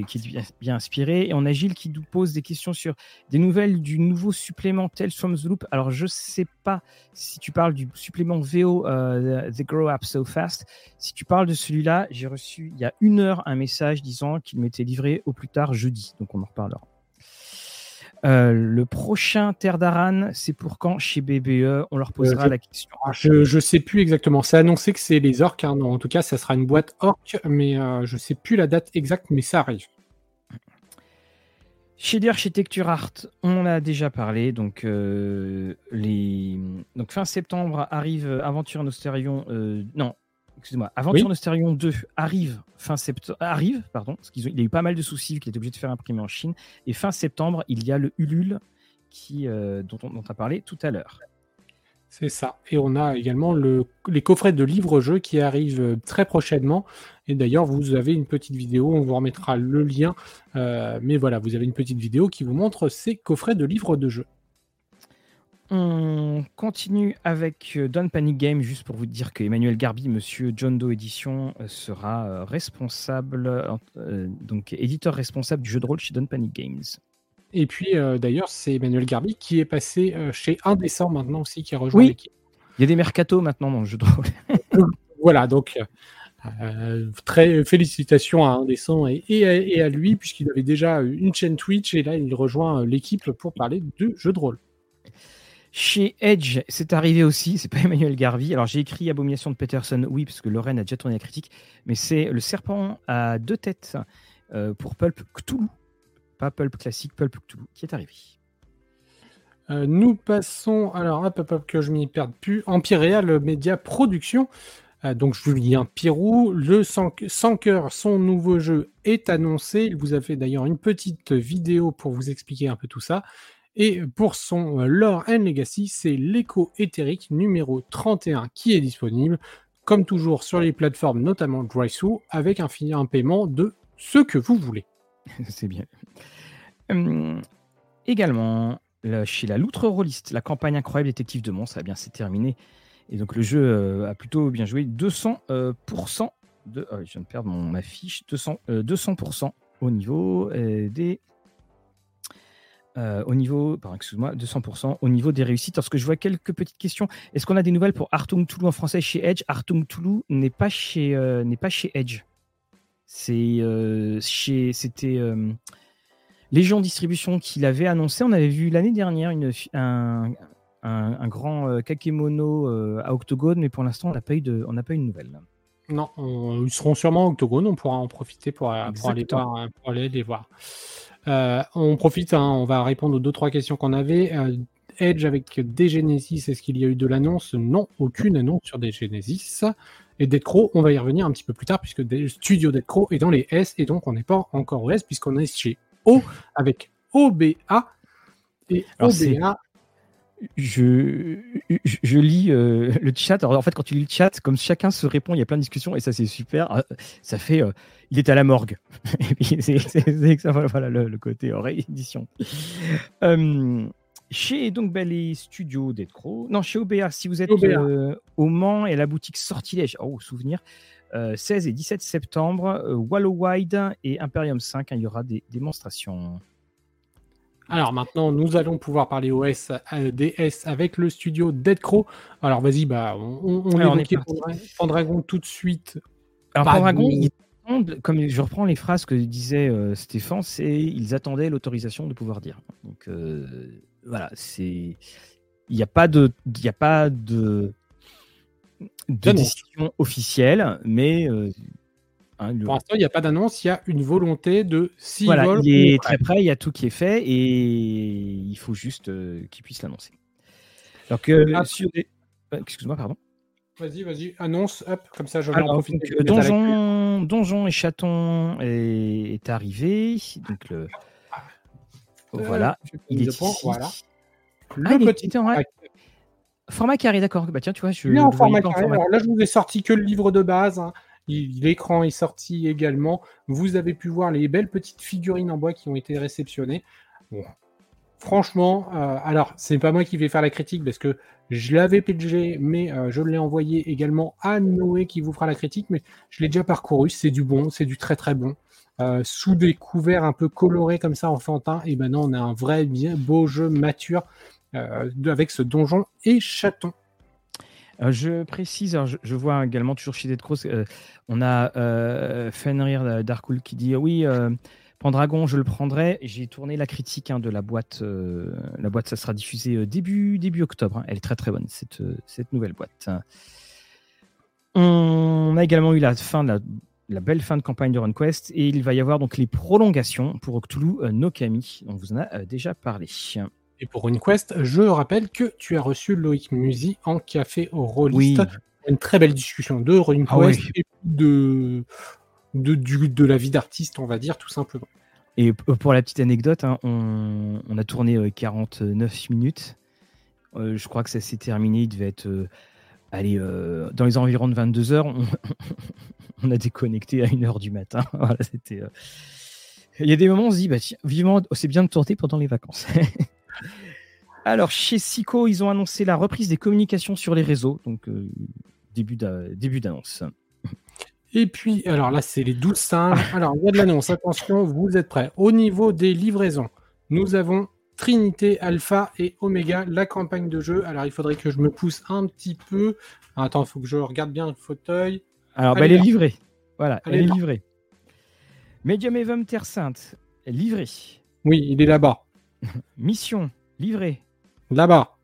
qui est bien, inspiré. Et on a Gilles qui nous pose des questions sur des nouvelles du nouveau supplément Tales from the Loop. Alors, je sais pas si tu parles du supplément VO euh, The Grow Up So Fast. Si tu parles de celui-là, j'ai reçu il y a une heure un message disant qu'il m'était livré au plus tard jeudi. Donc, on en reparlera. Euh, le prochain Terre d'Aran, c'est pour quand chez BBE On leur posera euh, la question. Ah, je ne sais plus exactement. C'est annoncé que c'est les orques. Hein. En tout cas, ça sera une boîte orque, mais euh, je ne sais plus la date exacte, mais ça arrive. Chez Architecture Art, on a déjà parlé. Donc, les... donc fin septembre arrive Aventure Nosterion. non, excusez-moi, Aventure oui. Nosterion 2 arrive fin septembre, arrive, pardon, parce qu'il a eu pas mal de soucis qu'il était obligé de faire imprimer en Chine. Et fin septembre, il y a le Ulule qui, euh, dont on a parlé tout à l'heure. C'est ça. Et on a également le, les coffrets de livres-jeux qui arrivent euh, très prochainement. Et d'ailleurs, vous avez une petite vidéo, on vous remettra le lien. Euh, mais voilà, vous avez une petite vidéo qui vous montre ces coffrets de livres de jeux. On continue avec euh, Don Panic Game, juste pour vous dire que Emmanuel Garbi, monsieur John Doe Edition, euh, sera euh, responsable, donc éditeur responsable du jeu de rôle chez Don Panic Games. Et puis d'ailleurs, c'est Emmanuel Garbi qui est passé chez Indécent maintenant aussi, qui a rejoint l'équipe. Il y a des mercatos maintenant dans le jeu de rôle. voilà, donc Euh, très félicitations à Indécent et, et, à, lui, puisqu'il avait déjà une chaîne Twitch et là il rejoint l'équipe pour parler de jeux de rôle. Chez Edge, c'est arrivé aussi, c'est pas Emmanuel Garvey. Alors j'ai écrit Abomination de Peterson, oui, parce que Lorraine a déjà tourné la critique, mais c'est le serpent à deux têtes euh, pour Pulp Cthulhu, pas Pulp classique, Pulp Cthulhu, qui est arrivé. Euh, nous passons, alors hop, hop, que je m'y perde plus, Empire Real Média Production. Euh, donc Julien Pirou, le sans, cœur, son nouveau jeu est annoncé. Il vous a fait d'ailleurs une petite vidéo pour vous expliquer un peu tout ça. Et pour son euh, Lore and Legacy, c'est l'écho éthérique numéro 31 qui est disponible, comme toujours sur les plateformes, notamment DrySou, avec un, un paiement de ce que vous voulez. c'est bien. Hum, également, chez la Loutre Rolliste, la campagne incroyable détective de monstres, eh bien c'est terminé. Et donc le jeu euh, a plutôt bien joué. 200% euh, de. Oh, je viens de perdre mon, ma fiche. 200, 200% euh, au niveau des. Au niveau, pardon, excuse-moi, 200% au niveau des réussites. Parce que je vois quelques petites questions. Est-ce qu'on a des nouvelles pour Artung Toulou en français chez Edge? Artung Toulou n'est pas chez n'est pas chez Edge. C'est chez c'était Légion Distribution qui l'avait annoncé. On avait vu l'année dernière une, un, un, grand euh, kakemono euh, à Octogone, mais pour l'instant, on n'a pas, eu de, on pas eu de nouvelles. Non, ils seront sûrement à Octogone, on pourra en profiter pour, euh, pour aller, pour aller les voir. On profite, hein, on va répondre aux deux trois questions qu'on avait. Edge avec des Genesis, est-ce qu'il y a eu de l'annonce? Non, aucune annonce sur des Genesis. Et Dead Crow, on va y revenir un petit peu plus tard, puisque le studio Dead Crow est dans les S, et donc on n'est pas encore au S, puisqu'on est chez O avec OBA. Et OBA, je, je, lis euh, le chat. Alors, en fait, quand tu lis le chat, comme chacun se répond, il y a plein de discussions et ça, c'est super. Euh, ça fait euh, il est à la morgue. c'est voilà le, côté réédition. chez donc les studios d'Edcro, non, chez OBA, si vous êtes au Mans et à la boutique Sortilège, oh, souvenir, 16 et 17 septembre, Wallow Wide et Imperium 5, hein, il y aura des démonstrations. Alors maintenant, nous allons pouvoir parler OS euh, DS avec le studio Dead Crow. Alors vas-y, bah, on, on, Alors, Pendragon tout de suite. Alors Pendragon, comme je reprends les phrases que disait euh, Stéphane, c'est ils attendaient l'autorisation de pouvoir dire. Donc euh, voilà, c'est il n'y a pas de il a pas de, de décision officielle, mais Hein, Pour l'instant, il n'y a pas d'annonce, il y a une volonté de s'y voilà, Il est très près, il y a tout qui est fait et il faut juste euh, qu'il puisse l'annoncer. Alors que ah, sur Excuse-moi, pardon. Vas-y, vas-y, annonce, hop, comme ça je vais en profiter. donjon, donjon et chaton est, arrivé. Donc le... Euh, voilà, il est ici. Voilà. Le ah, petit format... format carré, d'accord. Bah tiens, tu vois, je. Il est en format carré. Alors là, je vous ai sorti que le livre de base. Hein. L'écran est sorti également. Vous avez pu voir les belles petites figurines en bois qui ont été réceptionnées. Franchement, euh, alors c'est pas moi qui vais faire la critique parce que je l'avais pitché, mais euh, je l'ai envoyé également à Noé qui vous fera la critique. Mais je l'ai déjà parcouru. C'est du bon, c'est du très très bon. Euh, sous des couverts un peu colorés comme ça, enfantin, et maintenant on a un vrai bien beau jeu mature avec ce donjon et chaton. Euh, je précise, je, vois également toujours chez Dead Cross, euh, on a euh, Fenrir Darkul qui dit oui, Pendragon, je le prendrai. J'ai tourné la critique hein, de la boîte. la boîte, ça sera diffusé début, octobre. Hein. Elle est très très bonne, cette, nouvelle boîte. On a également eu la fin de la, belle fin de campagne de RunQuest et il va y avoir donc les prolongations pour Cthulhu Nokami. On vous en a déjà parlé. Et pour une quest, je rappelle que tu as reçu Loïc Musi en café au Rollist. Une très belle discussion de Running ah Quest et de, de, de la vie d'artiste, on va dire, tout simplement. Et pour la petite anecdote, hein, on, a tourné 49 euh, minutes. Euh, je crois que ça s'est terminé. Il devait être euh, allez, dans les environs de 22 heures. On, a déconnecté à 1h du matin. voilà, c'était. Il y a des moments où on se dit, bah, vivement, c'est bien de tourner pendant les vacances. Alors, chez Sico, ils ont annoncé la reprise des communications sur les réseaux, donc euh, début d'annonce. Et puis, alors là, c'est les 12 singes. Alors, il y a de l'annonce, attention, vous êtes prêts. Au niveau des livraisons, nous avons Trinité, Alpha et Oméga, la campagne de jeu. Alors, il faudrait que je me pousse un petit peu. attends, il faut que je regarde bien le fauteuil. Alors, bah, elle, est livrée. Voilà, elle, est, livrée. Medium Evum Terre Sainte, livré. Oui, il est là-bas. Mission, livré. Là-bas.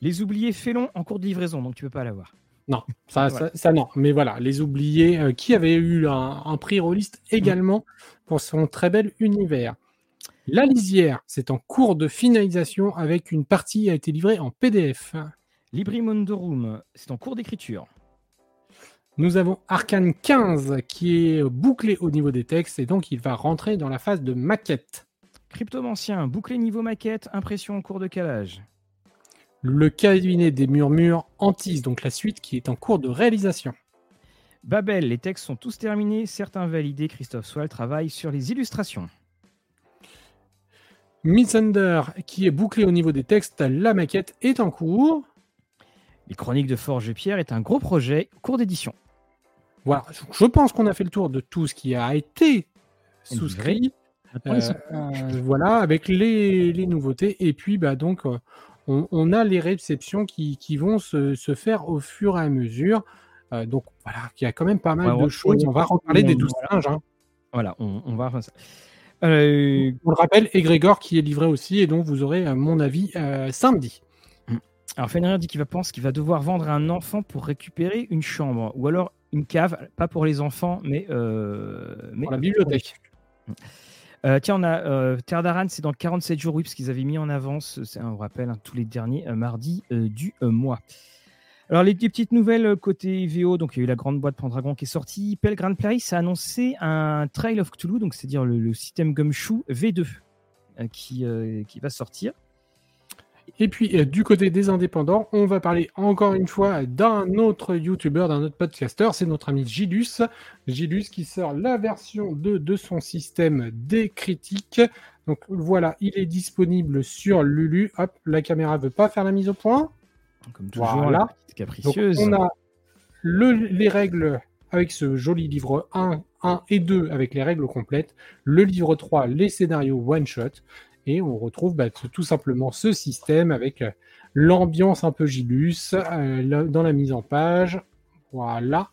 Les oubliés félons en cours de livraison, donc tu peux pas l'avoir. Non, ça, ça, non. Mais voilà, les oubliés euh, qui avaient eu un, prix rôliste également pour son très bel univers. La lisière, c'est en cours de finalisation avec une partie a été livrée en PDF. Librimondorum, c'est en cours d'écriture. Nous avons Arcane 15 qui est bouclé au niveau des textes et donc il va rentrer dans la phase de maquette. Cryptomancien, bouclé niveau maquette, impression en cours de calage. Le cabinet des murmures Antis, donc la suite qui est en cours de réalisation. Babel, les textes sont tous terminés, certains validés. Christophe Soil travaille sur les illustrations. Misunder, qui est bouclé au niveau des textes, la maquette est en cours. Les Chroniques de Forge Pierre est un gros projet, cours d'édition. Voilà, je pense qu'on a fait le tour de tout ce qui a été souscrit. Euh, euh, voilà, avec les, nouveautés. Et puis, bah, donc, euh, on, a les réceptions qui, vont se, faire au fur et à mesure. Euh, donc voilà, il y a quand même pas mal de choses. On va reparler des 12 singes. Hein. Voilà, on, va faire ça. Euh, on le rappelle, Grégor qui est livré aussi, et donc vous aurez, mon avis, samedi. Mm. Alors Fenrir dit qu'il va penser qu'il va devoir vendre un enfant pour récupérer une chambre, ou alors une cave, pas pour les enfants, mais, mais pour la bibliothèque. Euh, tiens, on a euh, Terre d'Aran, c'est dans 47 jours, oui, parce qu'ils avaient mis en avance, on vous rappelle, hein, tous les derniers euh, mardis du mois. Alors, les, petites nouvelles côté VO, donc il y a eu la grande boîte Pendragon qui est sortie. Pelgrim Place a annoncé un Trail of Cthulhu, donc c'est-à-dire le, système Gumshoe V2 qui, qui va sortir. Et puis, euh, du côté des indépendants, on va parler encore une fois d'un autre YouTuber, d'un autre podcaster. C'est notre ami Gilus. Gilus qui sort la version 2 de son système des critiques. Donc voilà, il est disponible sur Lulu. Hop, la caméra veut pas faire la mise au point. Comme toujours, voilà. capricieuse. on a les règles avec ce joli livre 1, 1 et 2 avec les règles complètes. Le livre 3, les scénarios one-shot. Et on retrouve bah, tout simplement ce système avec euh, l'ambiance un peu gilus euh, dans la mise en page. Voilà.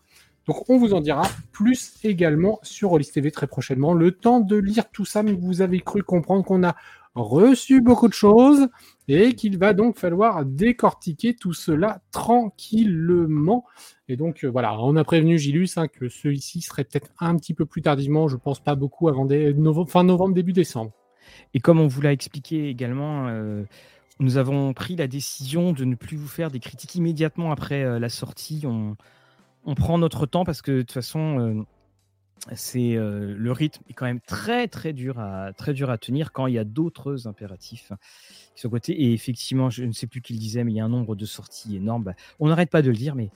Donc on vous en dira plus également sur Rollis TV très prochainement. Le temps de lire tout ça, mais vous avez cru comprendre qu'on a reçu beaucoup de choses et qu'il va donc falloir décortiquer tout cela tranquillement. Et donc euh, voilà, on a prévenu Gilus hein, que celui-ci serait peut-être un petit peu plus tardivement, je pense pas beaucoup avant fin novembre, début décembre. Et comme on vous l'a expliqué également, euh, nous avons pris la décision de ne plus vous faire des critiques immédiatement après euh, la sortie. On, prend notre temps parce que de toute façon, euh, le rythme est quand même très très dur à très dur à tenir quand il y a d'autres impératifs qui sont côté. Et effectivement, je ne sais plus qui le disait, mais il y a un nombre de sorties énorme. Bah, on n'arrête pas de le dire, mais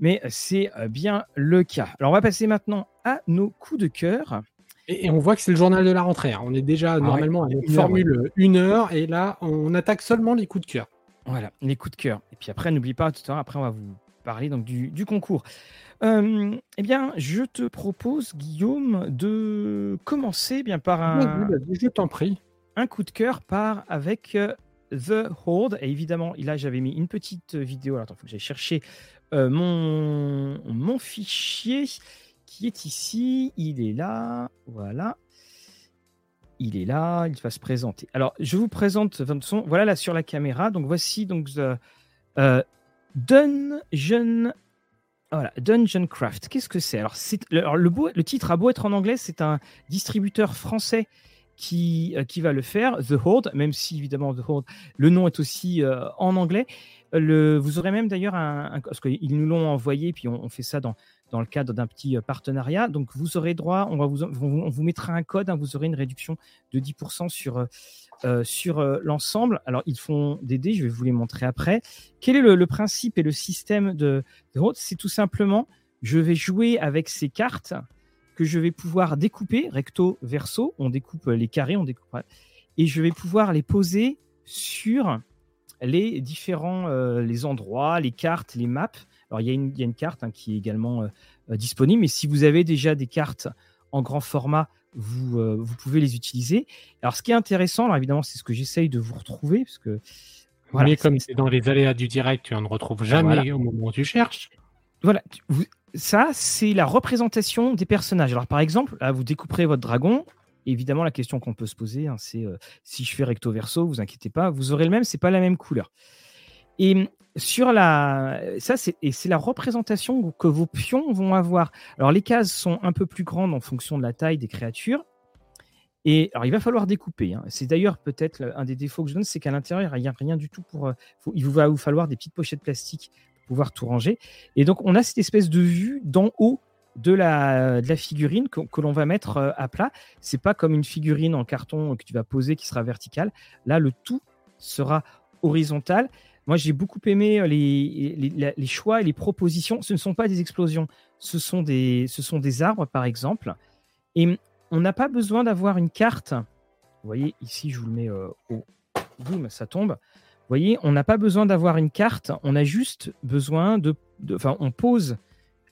mais c'est bien le cas. Alors on va passer maintenant à nos coups de cœur. Et, on voit que c'est le journal de la rentrée. Hein. On est déjà ah normalement à une formule une heure, et là, on attaque seulement les coups de cœur. Voilà, les coups de cœur. Et puis après, n'oublie pas, tout à l'heure, après, on va vous parler donc, du, concours. Euh, eh bien, je te propose, Guillaume, de commencer bien par un. je t'en prie. Un coup de cœur par avec euh, The Horde. Et évidemment, là, j'avais mis une petite vidéo. Alors, attends, il faut que j'aille chercher euh, mon, mon fichier qui est ici. Il est là. Voilà. Il est là. Il va se présenter. Alors, je vous présente son. Voilà là sur la caméra. Donc, voici donc the, euh, Dungeon. Voilà, Dungeon Craft. Qu'est-ce que c'est? Alors, c'est le, le, titre a beau être en anglais, c'est un distributeur français qui, euh, qui va le faire, The Horde, même si évidemment The Horde, le nom est aussi euh, en anglais. Le, vous aurez même d'ailleurs un, parce qu'ils nous l'ont envoyé, puis on, fait ça dans, dans le cadre d'un petit euh, partenariat. Donc, vous aurez droit, on, va vous, on vous mettra un code, hein, vous aurez une réduction de 10% sur, euh, euh, sur l'ensemble. Alors, ils font des dés, je vais vous les montrer après. Quel est le, principe et le système de, de C'est tout simplement, je vais jouer avec ces cartes que je vais pouvoir découper, recto, verso. On découpe les carrés, on découpe. Et je vais pouvoir les poser sur les différents les endroits, les cartes, les maps alors, il y a une, carte hein, qui est également euh, euh, disponible, mais si vous avez déjà des cartes en grand format, vous, euh, vous pouvez les utiliser. Alors, ce qui est intéressant, alors évidemment, c'est ce que j'essaye de vous retrouver, parce que. Voilà, mais comme c'est dans les aléas du direct, tu en retrouves jamais au moment où tu cherches. Voilà, vous, ça, c'est la représentation des personnages. Alors, par exemple, là, vous découperez votre dragon. Évidemment, la question qu'on peut se poser, hein, c'est euh, si je fais recto verso, vous inquiétez pas, vous aurez le même, c'est pas la même couleur. Et sur la, ça c'est c'est la représentation que vos pions vont avoir. Alors les cases sont un peu plus grandes en fonction de la taille des créatures. Et alors il va falloir découper. Hein. C'est d'ailleurs peut-être un des défauts que je donne, c'est qu'à l'intérieur il n'y a rien du tout pour. Euh, il va vous falloir des petites pochettes plastiques pour pouvoir tout ranger. Et donc on a cette espèce de vue d'en haut de la, de la figurine que, que l'on va mettre euh, à plat. C'est pas comme une figurine en carton que tu vas poser qui sera verticale. Là le tout sera horizontal. Moi, j'ai beaucoup aimé euh, les, choix et les propositions. Ce ne sont pas des explosions, ce sont des, ce sont des arbres, par exemple. Et on n'a pas besoin d'avoir une carte. Vous voyez, ici, je vous le mets euh, au boum, ça tombe. Vous voyez, on n'a pas besoin d'avoir une carte. On a juste besoin de. Enfin, on pose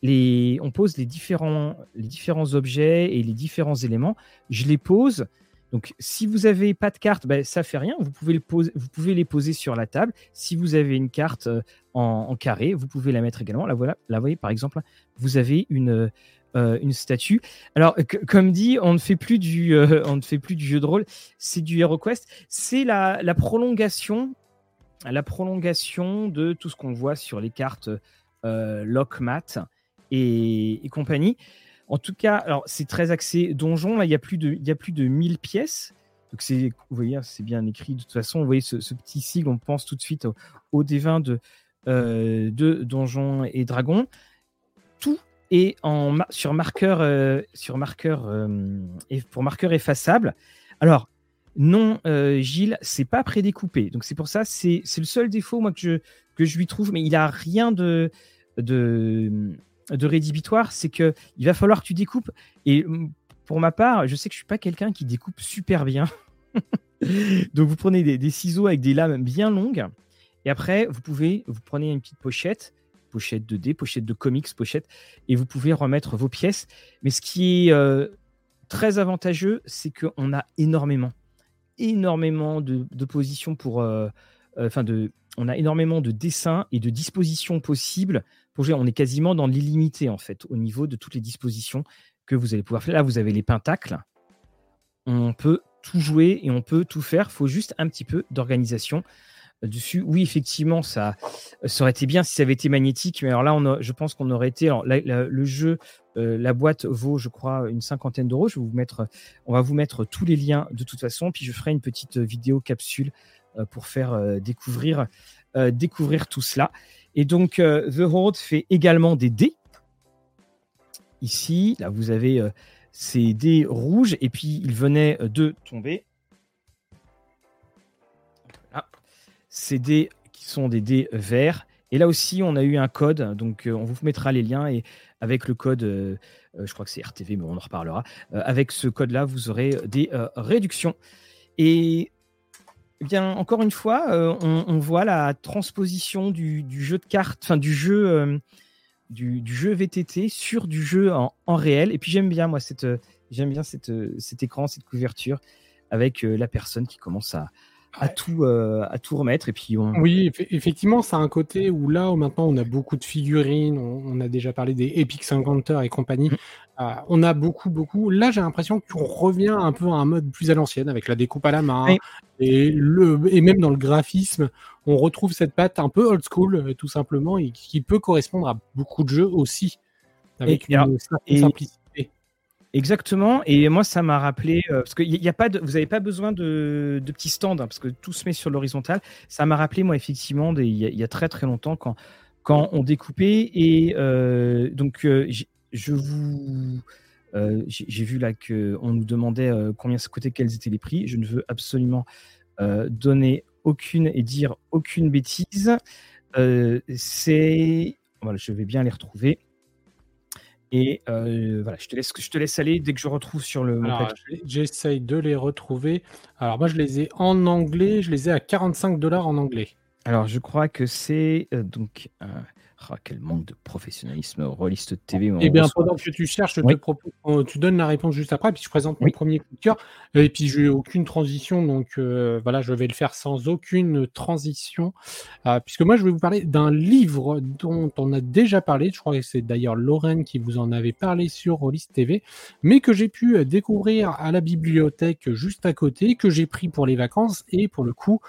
les, on pose les différents, les différents objets et les différents éléments. Je les pose donc, si vous n'avez pas de carte, ben, ça fait rien. Vous pouvez, le poser, vous pouvez les poser sur la table. Si vous avez une carte euh, en, carré, vous pouvez la mettre également. Là, voilà. Là, vous voyez, par exemple, vous avez une, euh, une statue. Alors, comme dit, on ne fait plus du, euh, on ne fait plus du jeu de rôle. C'est du HeroQuest. C'est la, la, prolongation, la prolongation de tout ce qu'on voit sur les cartes Lockmat et compagnie. En tout cas, alors c'est très axé donjon. Là, il y a plus de, il y a plus de 1000 pièces. C'est, vous voyez, c'est bien écrit. De toute façon, vous voyez ce, petit sigle, on pense tout de suite au, au D20 de, euh, de Donjons et Dragons. Tout est en, sur marqueur, euh, sur marqueur euh, et pour marqueur effaçable. Alors non, Gilles, c'est pas prédécoupé. Donc c'est pour ça, c'est le seul défaut moi que je que je lui trouve, mais il a rien de de de rédhibitoire, c'est que il va falloir que tu découpes. Et pour ma part, je sais que je suis pas quelqu'un qui découpe super bien. Donc vous prenez des, ciseaux avec des lames bien longues. Et après, vous pouvez, vous prenez une petite pochette, pochette de dés, pochette de comics, pochette, et vous pouvez remettre vos pièces. Mais ce qui est euh, très avantageux, c'est qu'on a énormément, énormément de, positions pour, euh, euh, enfin de, on a énormément de dessins et de dispositions possibles on est quasiment dans l'illimité en fait au niveau de toutes les dispositions que vous allez pouvoir faire. Là, vous avez les pentacles. On peut tout jouer et on peut tout faire. Il faut juste un petit peu d'organisation euh, dessus. Oui, effectivement, ça, ça aurait été bien si ça avait été magnétique, mais alors là, je pense qu'on aurait été. le jeu, euh, la boîte vaut, je crois, une cinquantaine d'euros. On va vous mettre tous les liens de toute façon, puis je ferai une petite vidéo capsule euh, pour faire découvrir tout cela. Et donc, euh, The Horde fait également des dés. Ici, là, vous avez euh, ces dés rouges, et puis ils venaient euh, de tomber. Ces dés qui sont des dés verts. Et là aussi, on a eu un code, donc on vous mettra les liens, et avec le code, je crois que c'est RTV, mais on en reparlera, avec ce code-là, vous aurez des réductions. Et eh bien, encore une fois, euh, on, voit la transposition du, jeu de cartes, enfin du jeu, euh, du, jeu VTT sur du jeu en, réel. Et puis j'aime bien moi j'aime bien cette, cet écran, cette couverture avec euh, la personne qui commence à, à tout, à tout remettre. Et puis Oui, effectivement, ça a un côté où là, où maintenant, on a beaucoup de figurines, on, a déjà parlé des Epic 50 et compagnie. Mm. Euh, on a beaucoup, beaucoup. Là, j'ai l'impression qu'on revient un peu à un mode plus à l'ancienne, avec la découpe à la main. Et, le, et même dans le graphisme, on retrouve cette patte un peu old school, euh, tout simplement, et qui peut correspondre à beaucoup de jeux aussi, avec une simplicité. Exactement. Et moi, ça m'a rappelé euh, parce que y a pas vous n'avez pas besoin de, petits stands hein, parce que tout se met sur l'horizontale. Ça m'a rappelé moi effectivement il y, a très très longtemps quand quand on découpait et donc je vous. Euh, j'ai vu là qu'on nous demandait euh, combien ça coûtait, quels étaient les prix. Je ne veux absolument euh, donner aucune et dire aucune bêtise. c'est. Voilà, je vais bien les retrouver. Et voilà, je te, laisse, je te laisse aller dès que je retrouve sur le. J'essaye de les retrouver. Alors, moi, je les ai en anglais. Je les ai à 45 dollars en anglais. Alors, je crois que c'est donc Ah, quel manque de professionnalisme, Rolliste TV. Eh bien, pendant que tu cherches, te propose, euh, tu donnes la réponse juste après, puis je présente mon premier coup de cœur. Et puis, je n'ai aucune transition, donc euh, voilà, je vais le faire sans aucune transition. Euh, puisque moi, je vais vous parler d'un livre dont on a déjà parlé. Je crois que c'est d'ailleurs Lorraine qui vous en avait parlé sur Rolliste TV, mais que j'ai pu découvrir à la bibliothèque juste à côté, que j'ai pris pour les vacances. Et pour le coup,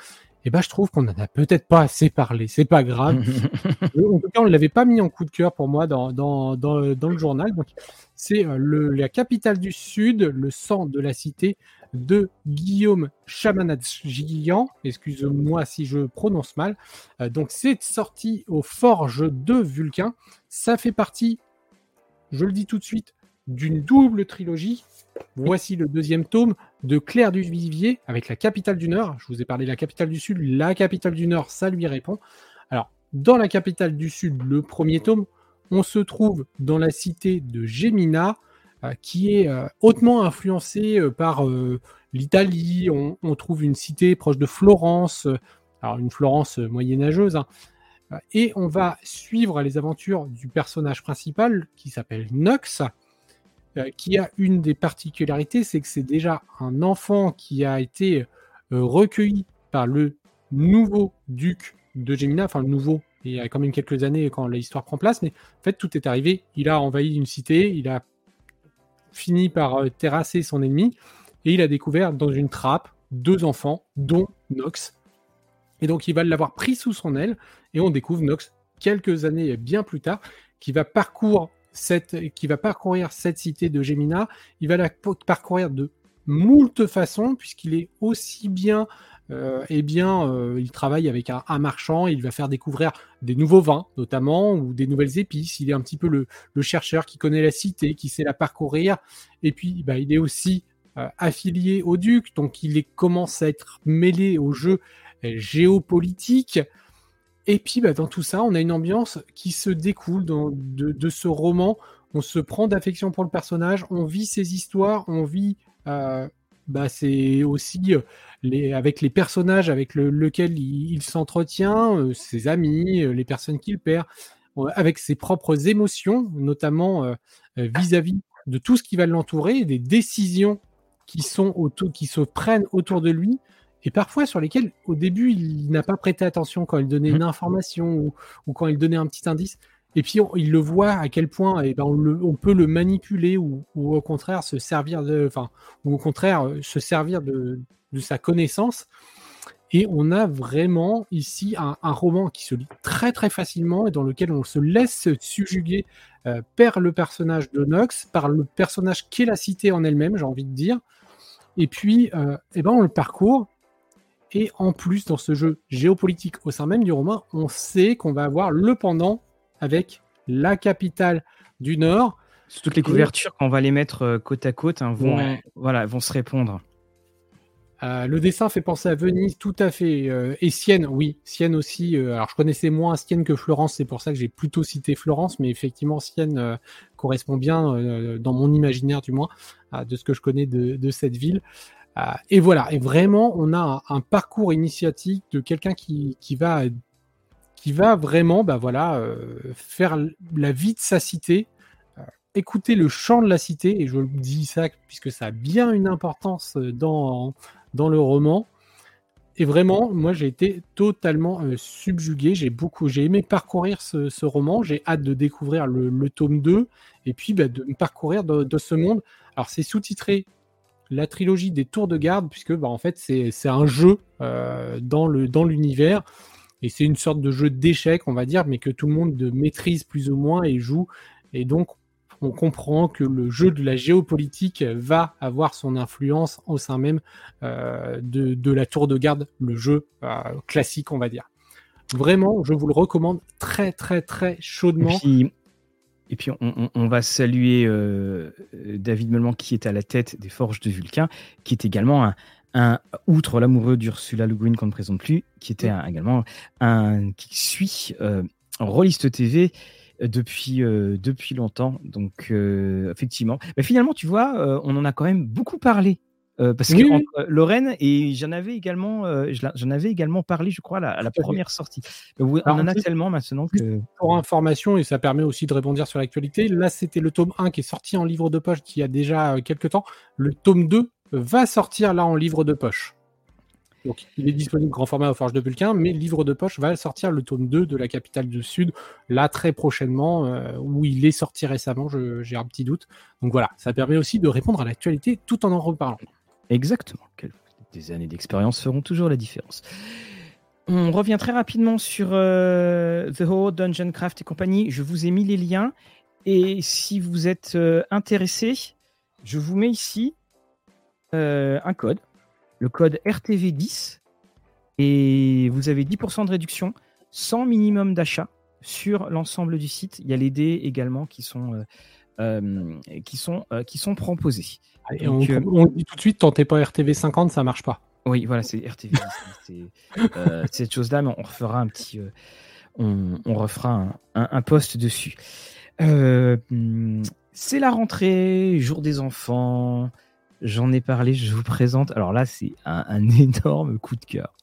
eh ben, je trouve qu'on en a peut-être pas assez parlé. C'est pas grave. en tout cas, on ne l'avait pas mis en coup de cœur pour moi dans, dans, dans, le journal. Donc, c'est euh, la capitale du Sud, le sang de la cité de Guillaume Chamanadjian. Excuse-moi si je prononce mal. Euh, donc, c'est sorti aux Forges de Vulcain. Ça fait partie, je le dis tout de suite, d'une double trilogie Voici le deuxième tome de Claire du Vivier avec la capitale du Nord. Je vous ai parlé de la capitale du Sud, la capitale du Nord, ça lui répond. Alors, dans la capitale du Sud, le premier tome, on se trouve dans la cité de Gemina, euh, qui est euh, hautement influencée euh, par l'Italie. On, trouve une cité proche de Florence, alors une Florence moyenâgeuse. Hein. Et on va suivre les aventures du personnage principal qui s'appelle Nox, euh, qui a une des particularités, c'est que c'est déjà un enfant qui a été euh, recueilli par le nouveau duc de Gemina, enfin le nouveau, il y a quand même quelques années quand l'histoire prend place, mais en fait tout est arrivé. Il a envahi une cité, il a fini par euh, terrasser son ennemi, et il a découvert dans une trappe deux enfants, dont Nox. Et donc il va l'avoir pris sous son aile, et on découvre Nox quelques années bien plus tard, qui va parcourir qui va parcourir cette cité de Gemina, il va la parcourir de moult façons, puisqu'il est aussi bien, euh, eh bien, euh, il travaille avec un, marchand, il va faire découvrir des nouveaux vins, notamment, ou des nouvelles épices. Il est un petit peu le, chercheur qui connaît la cité, qui sait la parcourir. Et puis, bah, il est aussi euh, affilié au duc, donc il commence à être mêlé au jeu géopolitique. Et puis, bah, dans tout ça, on a une ambiance qui se découle de, ce roman. On se prend d'affection pour le personnage, on vit ses histoires, on vit. Euh, bah, aussi euh, avec les personnages avec lesquels il, s'entretient, euh, ses amis, les personnes qu'il perd, avec ses propres émotions, notamment vis-à-vis de tout ce qui va l'entourer, des décisions qui, sont qui se prennent autour de lui et parfois sur lesquels au début il n'a pas prêté attention quand il donnait une mmh. information ou, quand il donnait un petit indice. Et puis il le voit à quel point eh ben, on, peut le manipuler ou, au contraire se servir de, enfin, ou au contraire euh, se servir de, sa connaissance. Et on a vraiment ici un, roman qui se lit très très facilement et dans lequel on se laisse subjuguer euh, par le personnage de Nox, par le personnage qu'est la cité en elle-même, j'ai envie de dire. Et puis, euh, eh ben, on le parcourt et en plus, dans ce jeu géopolitique au sein même du roman, on sait qu'on va avoir le pendant avec la capitale du Nord. Toutes les couvertures, quand on va les mettre euh, côte à côte, hein, vont, voilà, vont se répondre. Euh, le dessin fait penser à Venise, tout à fait. Euh, et Sienne, oui, Sienne aussi. alors, je connaissais moins Sienne que Florence, c'est pour ça que j'ai plutôt cité Florence, mais effectivement, Sienne correspond bien, dans mon imaginaire du moins, de ce que je connais de cette ville. Euh, et voilà, et vraiment, on a un, parcours initiatique de quelqu'un qui, qui, va, qui va vraiment bah voilà, euh, faire la vie de sa cité, euh, écouter le chant de la cité, et je dis ça puisque ça a bien une importance dans, dans le roman. Et vraiment, moi, j'ai été totalement subjugué. J'ai beaucoup, j'ai aimé parcourir ce, roman. J'ai hâte de découvrir le, tome 2 et puis bah, de me parcourir de, de, ce monde. Alors, c'est sous-titré la trilogie des tours de garde, puisque bah, en fait c'est un jeu euh, dans l'univers. Dans et c'est une sorte de jeu d'échecs, on va dire, mais que tout le monde maîtrise plus ou moins et joue. Et donc, on comprend que le jeu de la géopolitique va avoir son influence au sein même euh, de, la tour de garde, le jeu euh, classique, on va dire. Vraiment, je vous le recommande très, très, très chaudement. Et puis on, va saluer euh, David Melman qui est à la tête des Forges de Vulcain, qui est également un, outre l'amoureux d'Ursula Le Guin qu'on ne présente plus, qui était également un qui suit euh, Rolliste TV depuis, euh, depuis longtemps. Donc effectivement, mais finalement tu vois, on en a quand même beaucoup parlé Euh, parce que entre Lorraine et j'en avais également, euh, j'en avais également parlé, je crois, à la, première sortie. on en a tellement maintenant que. Pour information, et ça permet aussi de rebondir sur l'actualité, là c'était le tome 1 qui est sorti en livre de poche qui a déjà quelques temps. Le tome 2 va sortir là en livre de poche. Donc, il est disponible grand format au Forge de Vulcain, mais livre de poche va sortir le tome 2 de la capitale du Sud, là très prochainement, euh, où il est sorti récemment, j'ai un petit doute. Donc voilà, ça permet aussi de répondre à l'actualité tout en en reparlant. Exactement. Des années d'expérience feront toujours la différence. On revient très rapidement sur euh, The Horde, Dungeon Craft et compagnie. Je vous ai mis les liens. Et si vous êtes euh, intéressé, je vous mets ici un code le code RTV10 et vous avez 10% de réduction sans minimum d'achat sur l'ensemble du site. Il y a les dés également qui sont, euh, euh, qui sont, euh, qui sont proposés. on, dit tout de suite, tentez pas RTV 50, ça marche pas. Oui, voilà, c'est RTV. c'est cette chose-là, mais on refera un petit, on, refera un, un, post dessus. c'est la rentrée, jour des enfants. J'en ai parlé, je vous présente. Alors là, c'est un, énorme coup de cœur.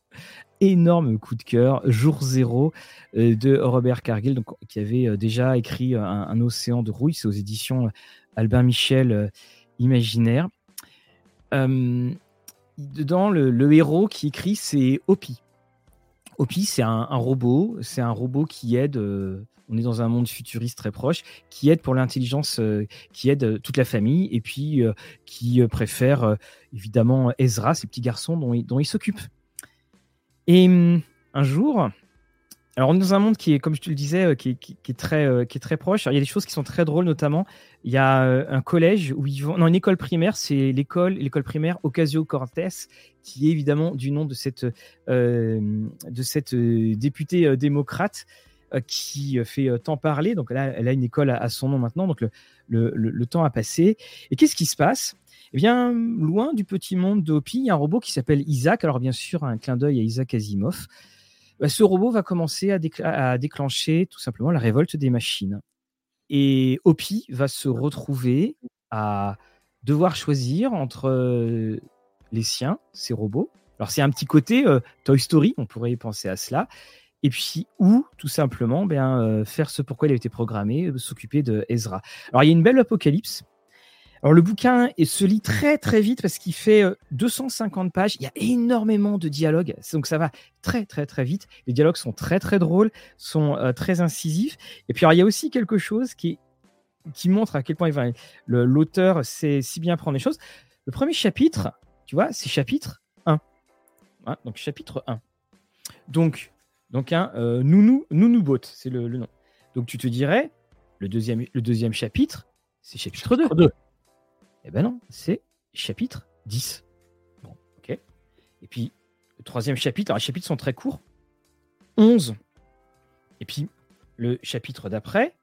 Énorme coup de cœur, jour zéro euh, de Robert Cargill, donc, qui avait euh, déjà écrit un, océan de rouille. C'est aux éditions euh, Albin Michel Imaginaire. dedans, le, héros qui écrit, c'est Opi. Opi, c'est un, robot. C'est un robot qui aide on est dans un monde futuriste très proche, qui aide pour l'intelligence, euh, qui aide euh, toute la famille, et puis euh, qui préfère évidemment Ezra, ces petits garçons dont il s'occupe. Et hum, un jour, alors on est dans un monde qui est, comme je te le disais, qui, est, très, qui est très proche. il y a des choses qui sont très drôles, notamment il y a un collège où ils vont, non, une école primaire, c'est l'école, l'école primaire Ocasio Cortez, qui est évidemment du nom de cette, de cette députée démocrate euh, qui euh, fait euh, tant parler. Donc là, elle a une école à, son nom maintenant, donc le, temps a passé. Et qu'est-ce qui se passe? Eh bien, loin du petit monde d'Opi, il y a un robot qui s'appelle Isaac. Alors, bien sûr, un clin d'œil à Isaac Asimov. Bah, ce robot va commencer à, déclencher tout simplement la révolte des machines. Et Opi va se retrouver à devoir choisir entre les siens, ces robots. Alors, c'est un petit côté Toy Story, on pourrait y penser à cela et puis ou tout simplement bien, euh, faire ce pourquoi il a été programmé, euh, s'occuper de Ezra. Alors il y a une belle apocalypse. Alors le bouquin se lit très très vite parce qu'il fait 250 euh, pages. Il y a énormément de dialogues, donc ça va très très très vite. Les dialogues sont très très drôles, sont très incisifs. Et puis alors, il y a aussi quelque chose qui, qui montre à quel point l'auteur sait si bien prendre les choses. Le premier chapitre, tu vois, c'est chapitre 1. Hein, donc chapitre 1. Donc donc un euh, Nounou, Nounoubot, c'est le, nom. Donc tu te dirais, le deuxième, le deuxième chapitre, c'est chapitre 2. 2. Eh ben non, c'est chapitre 10. Bon, ok. Et puis, le troisième chapitre, alors les chapitres sont très courts, 11. Et puis, le chapitre d'après,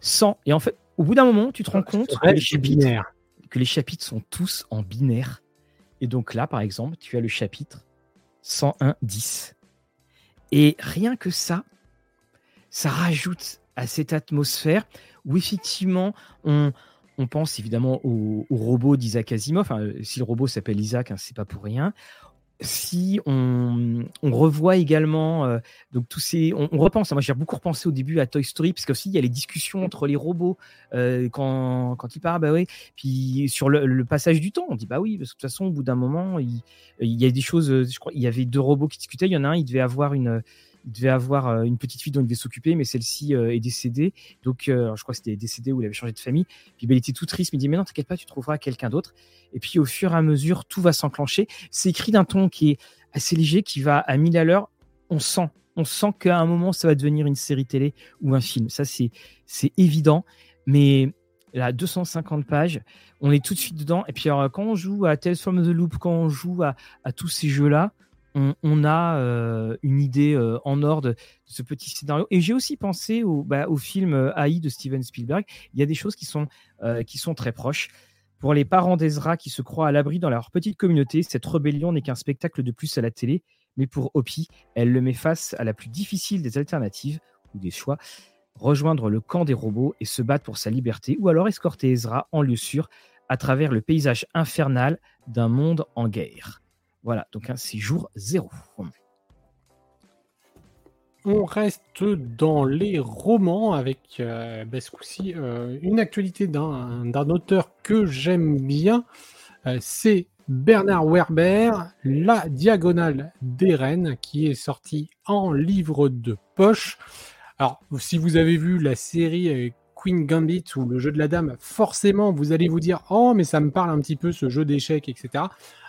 100. Et en fait, au bout d'un moment, tu te rends compte que les, chapitres, que les chapitres sont tous en binaire. Et donc là, par exemple, tu as le chapitre 101, 10. Et rien que ça, ça rajoute à cette atmosphère où effectivement on, pense évidemment au, robot d'Isaac Asimov. si le robot s'appelle Isaac, hein, c'est pas pour rien. Si on, revoit également, euh, donc tous ces, on, repense. Hein, moi, j'ai beaucoup repensé au début à Toy Story parce qu'aussi il y a les discussions entre les robots euh, quand, quand ils parlent, bah oui. Puis sur le, passage du temps, on dit bah oui, parce que de toute façon, au bout d'un moment, il, il y a des choses. Je crois, il y avait deux robots qui discutaient. Il y en a un, il devait avoir une il devait avoir euh, une petite fille dont il devait s'occuper, mais celle-ci euh, est décédée. Donc, euh, je crois que c'était décédé ou il avait changé de famille. Puis ben, il était tout triste, il dit Mais non, t'inquiète pas, tu trouveras quelqu'un d'autre. Et puis, au fur et à mesure, tout va s'enclencher. C'est écrit d'un ton qui est assez léger, qui va à 1000 à l'heure. On sent, on sent qu'à un moment, ça va devenir une série télé ou un film. Ça, c'est évident. Mais là, 250 pages, on est tout de suite dedans. Et puis, quand on joue à Tales from the Loop, quand on joue à tous ces jeux-là, on, a euh, une idée euh, en ordre de, ce petit scénario. Et j'ai aussi pensé au, bah, film euh, AI de Steven Spielberg. Il y a des choses qui sont, qui sont très proches. Pour les parents d'Ezra qui se croient à l'abri dans leur petite communauté, cette rébellion n'est qu'un spectacle de plus à la télé. Mais pour Opie, elle le met face à la plus difficile des alternatives ou des choix rejoindre le camp des robots et se battre pour sa liberté, ou alors escorter Ezra en lieu sûr à travers le paysage infernal d'un monde en guerre. Voilà, donc un séjour zéro. On reste dans les romans avec euh, bah, ce coup-ci euh, une actualité d'un auteur que j'aime bien. Euh, c'est Bernard Werber, La Diagonale des Reines, qui est sorti en livre de poche. Alors, si vous avez vu la série Queen Gambit ou le jeu de la dame, forcément, vous allez vous dire Oh, mais ça me parle un petit peu ce jeu d'échecs, etc.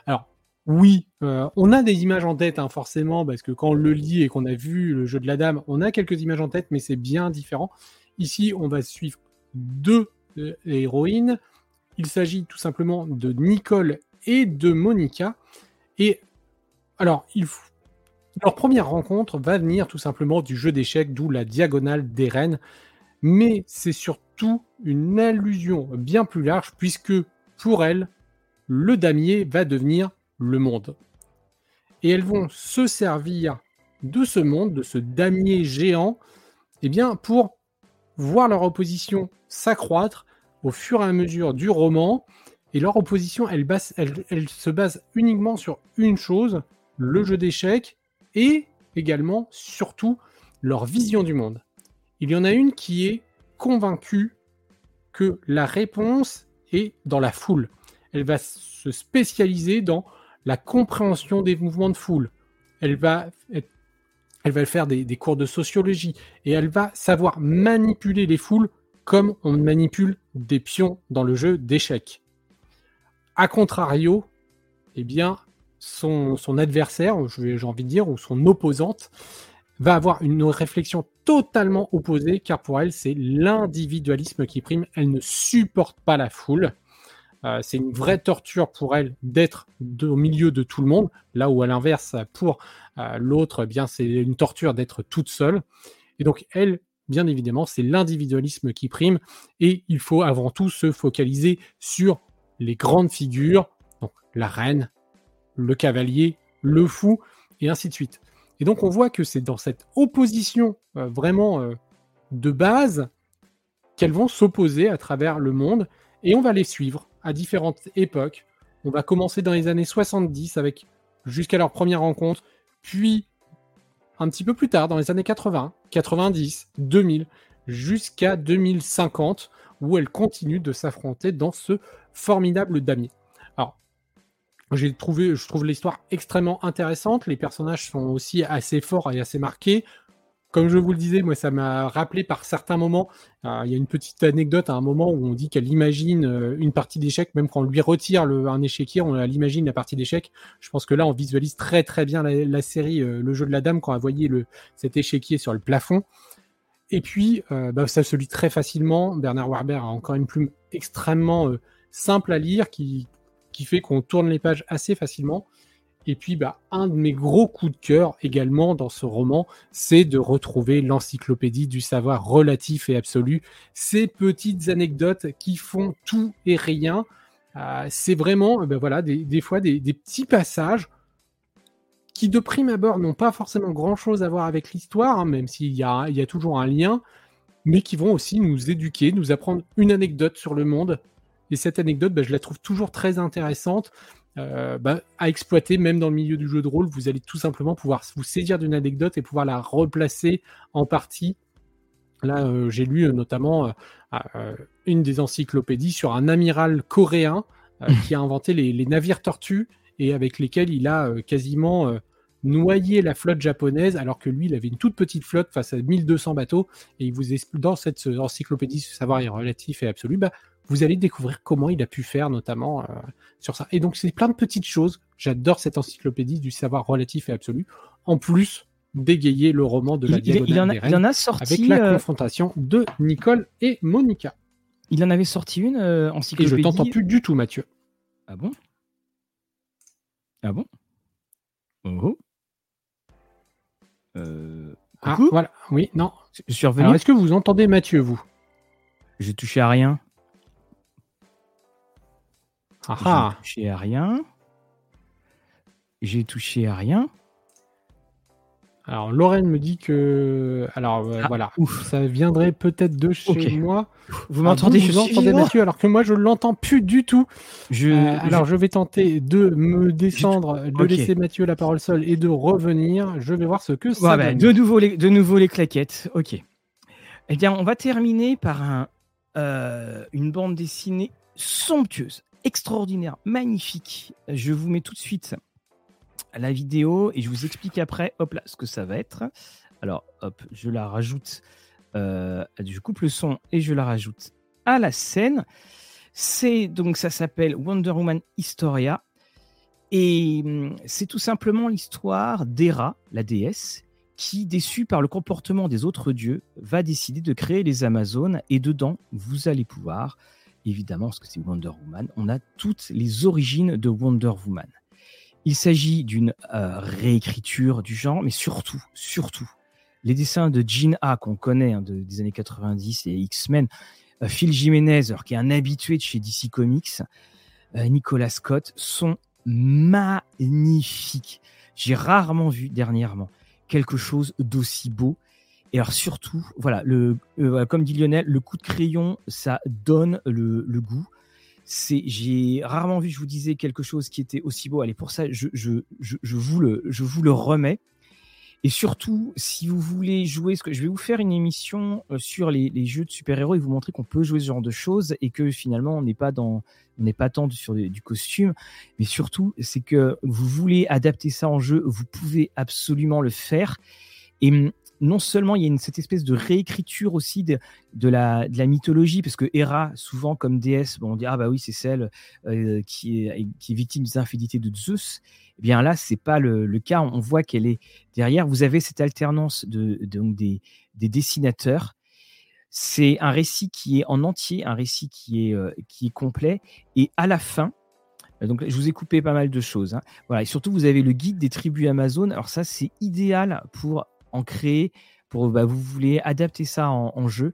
Alors, oui, euh, on a des images en tête, hein, forcément, parce que quand on le lit et qu'on a vu le jeu de la dame, on a quelques images en tête, mais c'est bien différent. Ici, on va suivre deux euh, héroïnes. Il s'agit tout simplement de Nicole et de Monica. Et alors, leur première rencontre va venir tout simplement du jeu d'échecs, d'où la diagonale des reines. Mais c'est surtout une allusion bien plus large, puisque pour elle, le damier va devenir le monde. Et elles vont se servir de ce monde, de ce damier géant, eh bien, pour voir leur opposition s'accroître au fur et à mesure du roman. Et leur opposition, elle, elle, se base uniquement sur une chose, le jeu d'échecs, et également, surtout, leur vision du monde. Il y en a une qui est convaincue que la réponse est dans la foule. Elle va se spécialiser dans la compréhension des mouvements de foule. Elle va, faire des, cours de sociologie et elle va savoir manipuler les foules comme on manipule des pions dans le jeu d'échecs. A contrario, eh bien, son, son adversaire, j'ai envie de dire, ou son opposante, va avoir une réflexion totalement opposée, car pour elle, c'est l'individualisme qui prime. Elle ne supporte pas la foule. Euh, c'est une vraie torture pour elle d'être au milieu de tout le monde, là où à l'inverse, pour euh, l'autre, eh bien c'est une torture d'être toute seule. Et donc elle, bien évidemment, c'est l'individualisme qui prime, et il faut avant tout se focaliser sur les grandes figures, donc la reine, le cavalier, le fou, et ainsi de suite. Et donc on voit que c'est dans cette opposition euh, vraiment de base qu'elles vont s'opposer à travers le monde, et on va les suivre à différentes époques. On va commencer dans les années 70 avec jusqu'à leur première rencontre, puis un petit peu plus tard, dans les années 80, 90, 2000, jusqu'à 2050, où elles continuent de s'affronter dans ce formidable damier. Alors, j'ai trouvé, je trouve l'histoire extrêmement intéressante. Les personnages sont aussi assez forts et assez marqués comme je vous le disais, moi, ça m'a rappelé par certains moments. Euh, il y a une petite anecdote à un moment où on dit qu'elle imagine euh, une partie d'échecs, même quand on lui retire un échiquier, on l'imagine la partie d'échecs. Je pense que là, on visualise très très bien la, série euh, Le jeu de la dame quand on voyait cet échiquier sur le plafond. Et puis, bah, ça se lit très facilement. Bernard Warber a encore une plume extrêmement simple à lire qui fait qu'on tourne les pages assez facilement. Et puis, bah, un de mes gros coups de cœur également dans ce roman, c'est de retrouver l'encyclopédie du savoir relatif et absolu. Ces petites anecdotes qui font tout et rien. Euh, c'est vraiment, ben voilà, des, fois des, petits passages qui de prime abord n'ont pas forcément grand-chose à voir avec l'histoire, hein, même s'il y a, il y a toujours un lien, mais qui vont aussi nous éduquer, nous apprendre une anecdote sur le monde. Et cette anecdote, ben, je la trouve toujours très intéressante. Euh, bah, à exploiter, même dans le milieu du jeu de rôle, vous allez tout simplement pouvoir vous saisir d'une anecdote et pouvoir la replacer en partie. Là, euh, j'ai lu euh, notamment une des encyclopédies sur un amiral coréen qui a inventé les, navires tortues et avec lesquels il a quasiment noyé la flotte japonaise, alors que lui, il avait une toute petite flotte face à 1200 bateaux. Et il vous explique dans cette encyclopédie, ce savoir est relatif et absolu, bah, vous allez découvrir comment il a pu faire notamment euh, sur ça. Et donc c'est plein de petites choses. J'adore cette encyclopédie du savoir relatif et absolu. En plus d'égayer le roman de la il, il, en a, il en a sorti avec la euh, confrontation de Nicole et Monica. Il en avait sorti une euh, encyclopédie. Et je t'entends plus du tout, Mathieu. Ah bon? Ah bon? Oh. Euh, ah, voilà. Oui, non. Je suis revenu. est-ce que vous entendez Mathieu, vous? J'ai touché à rien. Ah J'ai ah. touché à rien. J'ai touché à rien. Alors, Lorraine me dit que. Alors, euh, Ah, voilà. ouf. Ça viendrait peut-être de chez moi. Vous Ah, m'entendez vous, Je vous entendez vivant. Mathieu, alors que moi, je l'entends plus du tout. Je, Euh, alors, je vais tenter de me descendre, de laisser Mathieu la parole seule et de revenir. Je vais voir ce que ça Ouais, bah, donne. de, nouveau les, de nouveau les claquettes. Ok. Eh bien, on va terminer par un, euh, une bande dessinée somptueuse, extraordinaire, magnifique. Je vous mets tout de suite la vidéo et je vous explique après, hop là, ce que ça va être. Alors, hop, je la rajoute. euh, je coupe le son et je la rajoute à la scène. C'est donc ça s'appelle Wonder Woman Historia et hum, c'est tout simplement l'histoire d'Hera, la déesse, qui, déçue par le comportement des autres dieux, va décider de créer les Amazones. Et dedans, vous allez pouvoir, évidemment, parce que c'est Wonder Woman, on a toutes les origines de Wonder Woman. Il s'agit d'une euh, réécriture du genre, mais surtout, surtout, les dessins de Jean A qu'on connaît hein, de- des années 90 et X-Men, euh, Phil Jiménez, alors, qui est un habitué de chez DC Comics, euh, Nicolas Scott, sont magnifiques. J'ai rarement vu dernièrement quelque chose d'aussi beau. Et alors surtout, euh, voilà, comme dit Lionel, le coup de crayon, ça donne le, goût. C'est, j'ai rarement vu, je vous disais, quelque chose qui était aussi beau. Allez, pour ça, je, vous, le, je vous le remets. Et surtout, si vous voulez jouer, ce que je vais vous faire une émission euh, sur les, jeux de super-héros et vous montrer qu'on peut jouer ce genre de choses et que finalement on n'est pas dans, on n'est pas tant sur du costume, mais surtout c'est que vous voulez adapter ça en jeu, vous pouvez absolument le faire. Et hum, non seulement il y a cette espèce de réécriture aussi de, la, mythologie, parce que Hera, souvent comme déesse, bon, on dit ah bah oui c'est celle euh, qui, est, victime des infidélités de Zeus. Eh bien là c'est pas le, cas. On voit qu'elle est derrière. Vous avez cette alternance de, donc des, des dessinateurs. C'est un récit qui est en entier, un récit qui est, euh, qui est complet. Et à la fin, euh, donc je vous ai coupé pas mal de choses. hein. Voilà, et surtout vous avez le guide des tribus Amazon. Alors ça c'est idéal pour en créer, pour bah, vous voulez adapter ça en, jeu,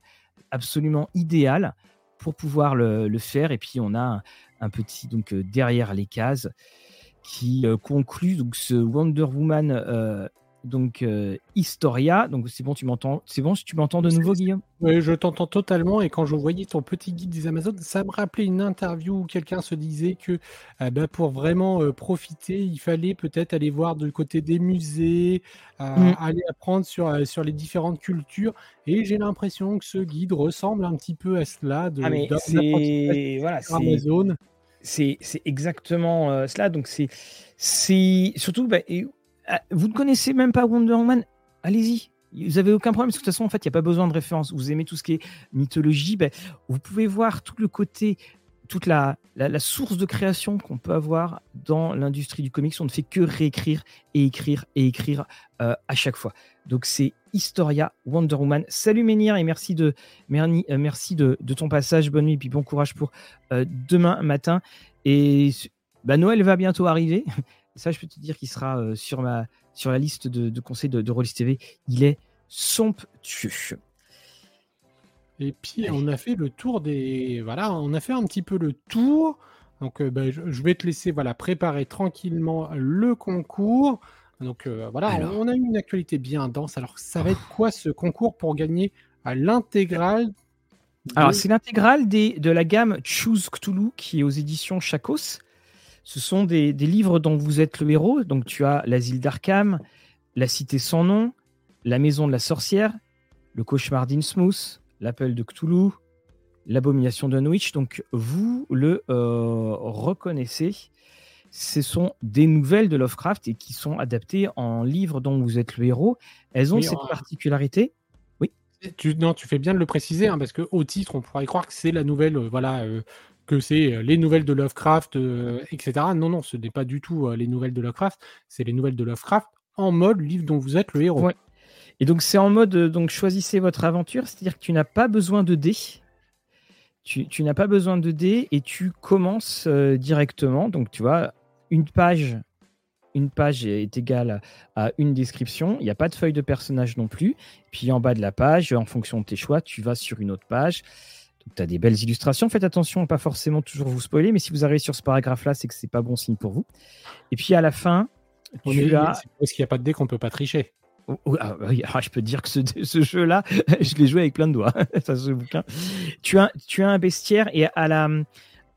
absolument idéal pour pouvoir le, le faire. Et puis on a un, un petit donc euh, derrière les cases qui euh, conclut donc ce Wonder Woman euh, donc euh, Historia. Donc c'est bon, tu m'entends. C'est bon, si tu m'entends de nouveau, Guillaume? Oui, je t'entends totalement. Et quand je voyais ton petit guide des Amazones, ça me rappelait une interview où quelqu'un se disait que euh, bah, pour vraiment euh, profiter, il fallait peut-être aller voir du côté des musées, euh, Mm. aller apprendre sur, sur les différentes cultures. Et j'ai l'impression que ce guide ressemble un petit peu à cela de Ah mais c'est voilà, c'est Amazon. c'est c'est exactement cela. Donc c'est c'est surtout bah, et, ah, vous ne connaissez même pas Wonder Woman, allez-y. Vous avez aucun problème parce que de toute façon en fait il n'y a pas besoin de référence. Vous aimez tout ce qui est mythologie, bah, vous pouvez voir tout le côté, toute la, source de création qu'on peut avoir dans l'industrie du comics. On ne fait que réécrire et écrire et écrire euh, à chaque fois. Donc c'est Historia Wonder Woman. Salut Menhir et merci de euh, merci de, ton passage. Bonne nuit et puis bon courage pour euh, demain matin. Et bah, Noël va bientôt arriver. Ça, je peux te dire qu'il sera euh, sur, ma, sur la liste de, de conseils de, de Rollis TV. Il est somptueux. Et puis Allez. on a fait le tour des voilà, on a fait un petit peu le tour. Donc euh, bah, je, je vais te laisser voilà préparer tranquillement le concours. Donc euh, voilà, Alors. on a eu une actualité bien dense. Alors ça va être quoi ce concours pour gagner à l'intégrale de- Alors, c'est l'intégrale de la gamme Choose Cthulhu qui est aux éditions Chakos. Ce sont des, des livres dont vous êtes le héros. Donc, tu as l'asile d'Arkham, la cité sans nom, la maison de la sorcière, le cauchemar d'Innsmouth, l'appel de Cthulhu, l'abomination de. Donc, vous le euh, reconnaissez. Ce sont des nouvelles de Lovecraft et qui sont adaptées en livres dont vous êtes le héros. Elles ont Oui, cette particularité? Tu, non, tu fais bien de le préciser, hein, parce que au titre, on pourrait croire que c'est la nouvelle, euh, voilà, euh, que c'est euh, les nouvelles de Lovecraft, euh, etc. Non, non, ce n'est pas du tout euh, les nouvelles de Lovecraft, c'est les nouvelles de Lovecraft en mode livre dont vous êtes le héros. Et donc c'est en mode donc choisissez votre aventure, c'est-à-dire que tu n'as pas besoin de dés. Tu, n'as pas besoin de dés et tu commences directement. Donc tu vois, une page, une page est égale à une description. Il n'y a pas de feuille de personnage non plus. Puis en bas de la page, en fonction de tes choix, tu vas sur une autre page. Tu as des belles illustrations. Faites attention à pas forcément toujours vous spoiler, mais si vous arrivez sur ce paragraphe-là, c'est que c'est pas bon signe pour vous. Et puis à la fin, On tu as parce qu'il n'y a pas de dé qu'on peut pas tricher. Oh, oh, ah, oui, ah, je peux te dire que ce, ce jeu-là, je l'ai joué avec plein de doigts. ça, ce bouquin. Tu as, tu as un bestiaire et à la,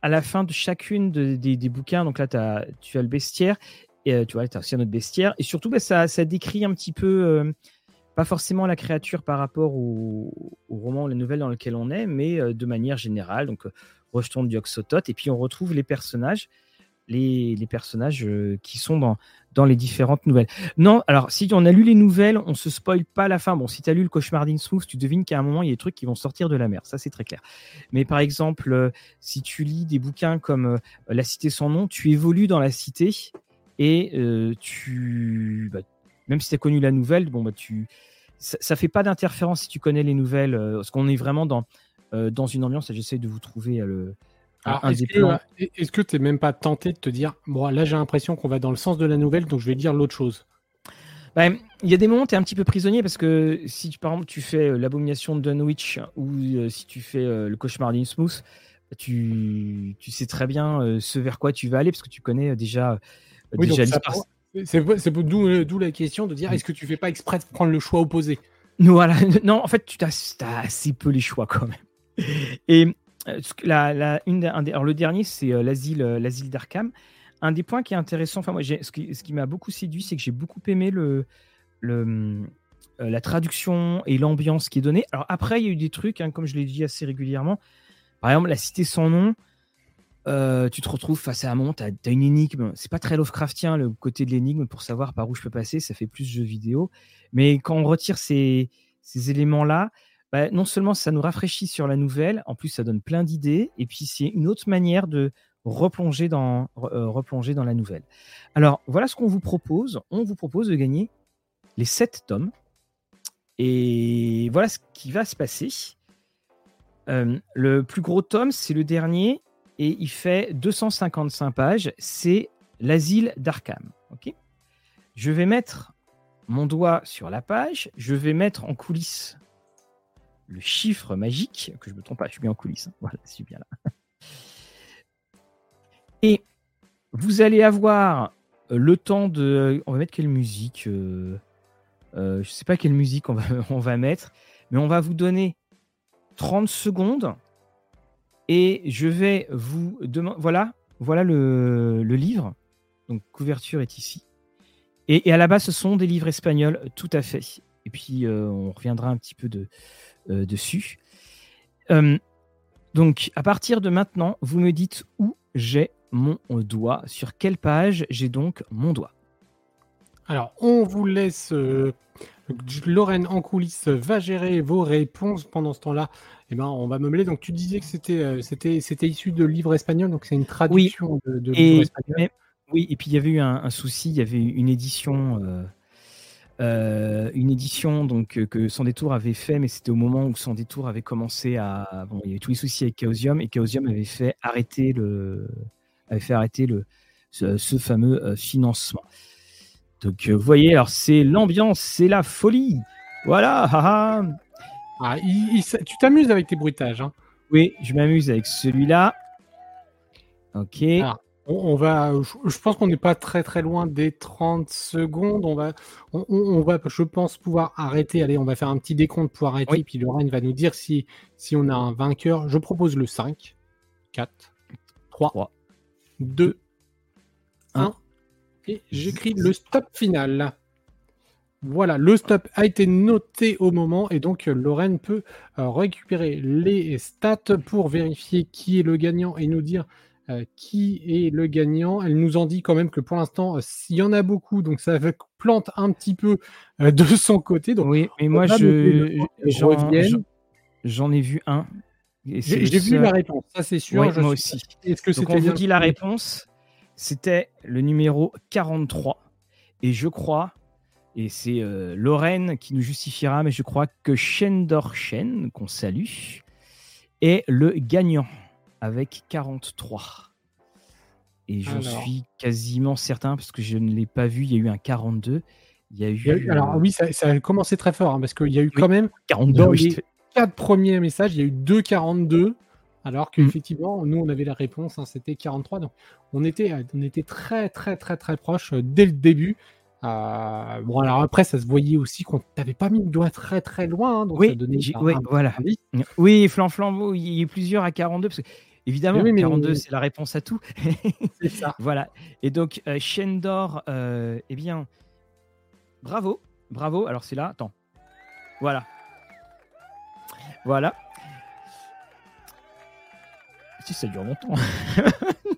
à la fin de chacune de, des, des, bouquins, donc là, as, tu as le bestiaire et euh, tu vois, tu as aussi un autre bestiaire. Et surtout, bah, ça, ça, décrit un petit peu, euh, pas forcément la créature par rapport au, roman, la nouvelle dans lequel on est, mais euh, de manière générale. Donc, rejeton de Dioxotote. Et puis, on retrouve les personnages, les, personnages qui sont dans, dans les différentes nouvelles. Non, alors si on a lu les nouvelles, on se spoil pas la fin. Bon, si tu as lu le cauchemar d'Innsmouth, tu devines qu'à un moment, il y a des trucs qui vont sortir de la mer. Ça, c'est très clair. Mais par exemple, si tu lis des bouquins comme La Cité sans nom, tu évolues dans la cité et euh, tu, bah, même si tu as connu la nouvelle, bon, bah, tu, ça, ça fait pas d'interférence si tu connais les nouvelles, euh, parce qu'on est vraiment dans, euh, dans une ambiance, j'essaie de vous trouver le. Est-ce que tu n'es même pas tenté de te dire, bon, là j'ai l'impression qu'on va dans le sens de la nouvelle, donc je vais dire l'autre chose? Bah, il y a des moments où tu es un petit peu prisonnier parce que si tu, par exemple tu fais l'abomination de Dunwich ou si tu fais le cauchemar d'Innsmouth, tu, tu sais très bien ce vers quoi tu vas aller parce que tu connais déjà oui, C'est d'où la question de dire est-ce que tu fais pas exprès de prendre le choix opposé? Voilà, non, en fait, tu as, assez peu les choix quand même. Et euh, la, la, une, alors le dernier, c'est euh, l'asile euh, l'asile d'Arkham. Un des points qui est intéressant, enfin moi, ce qui, ce qui m'a beaucoup séduit, c'est que j'ai beaucoup aimé le, le, la traduction et l'ambiance qui est donnée. Alors après, il y a eu des trucs, hein, comme je l'ai dit assez régulièrement. Par exemple, la cité sans nom. Euh, tu te retrouves face à un monde, tu as, une énigme. C'est pas très Lovecraftien le côté de l'énigme pour savoir par où je peux passer, ça fait plus jeu vidéo. Mais quand on retire ces, ces éléments-là, bah, non seulement ça nous rafraîchit sur la nouvelle, en plus ça donne plein d'idées, et puis c'est une autre manière de replonger dans, euh, replonger dans la nouvelle. Alors voilà ce qu'on vous propose. On vous propose de gagner les 7 tomes. Et voilà ce qui va se passer. Euh, le plus gros tome, c'est le dernier et il fait 255 pages. C'est l'asile d'Arkham. Ok? Je vais mettre mon doigt sur la page. Je vais mettre en coulisses le chiffre magique. Que je me trompe pas, je suis bien en coulisses. Hein. Voilà, je suis bien là. Et vous allez avoir le temps de. On va mettre quelle musique euh, euh, Je ne sais pas quelle musique on va, on va mettre, mais on va vous donner 30 secondes et je vais vous demander. Voilà, voilà le, livre. Donc, couverture est ici. Et, à la base, ce sont des livres espagnols, tout à fait. Et puis, euh, on reviendra un petit peu euh, dessus. Euh, donc, à partir de maintenant, vous me dites où j'ai mon doigt, sur quelle page j'ai donc mon doigt? Alors, on vous laisse. Lorraine en coulisses va gérer vos réponses pendant ce temps-là. Eh ben, on va me mêler. Donc, tu disais que c'était, euh, c'était, c'était issu de livres espagnols, donc c'est une traduction de, de livres espagnols. oui, et puis il y avait eu un, souci, il y avait une édition, euh, euh, une édition donc que Sans Détour avait fait, mais c'était au moment où Sans Détour avait commencé à, bon, il y avait tous les soucis avec Chaosium et Chaosium avait fait arrêter le, avait fait arrêter le, ce, fameux financement. Donc, vous voyez, alors c'est l'ambiance, c'est la folie. Voilà, ah, tu t'amuses avec tes bruitages. Hein. Oui, je m'amuse avec celui-là. Ok. on, va, je, pense qu'on n'est pas très très loin des 30 secondes. On va, on, va, je pense, pouvoir arrêter. Allez, on va faire un petit décompte pour arrêter. Oui. Puis Lorraine va nous dire si, si on a un vainqueur. Je propose le 5, 4, 3, 2, 1. Et j'écris le stop final. Voilà, le stop a été noté au moment et donc euh, Lorraine peut euh, récupérer les stats pour vérifier qui est le gagnant et nous dire euh, qui est le gagnant. Elle nous en dit quand même que pour l'instant, s'il y en a beaucoup, donc ça plante un petit peu de son côté. Donc oui, mais moi j'en ai vu un. J'ai vu la réponse, ça c'est sûr. moi aussi. Est-ce que c'était on vous dit la réponse C'était le numéro 43 et je crois et c'est euh, Lorraine qui nous justifiera, mais je crois que Shendor qu'on salue, est le gagnant avec 43. Et je suis quasiment certain, parce que je ne l'ai pas vu, il y a eu un 42. Il y a eu. alors oui, ça, a commencé très fort, hein, parce qu'il y a eu quand même 42, dans les quatre premiers messages, il y a eu deux 42. Alors mm. qu'effectivement, nous, on avait la réponse, hein, c'était 43. Donc, on était, on était très, très, très, très proche euh, dès le début. Euh, bon, alors après, ça se voyait aussi qu'on t'avait pas mis le doigt très très loin, hein, donc Oui, ça oui, voilà. Oui, Flan Flambeau, il y a plusieurs à 42, parce que évidemment, oui, mais- 42, c'est la réponse à tout. C'est ça. Voilà. Et donc, euh, Chaîne d'or, euh, eh bien, bravo, bravo. Alors, c'est là, attends. Voilà. Voilà. Ça dure longtemps.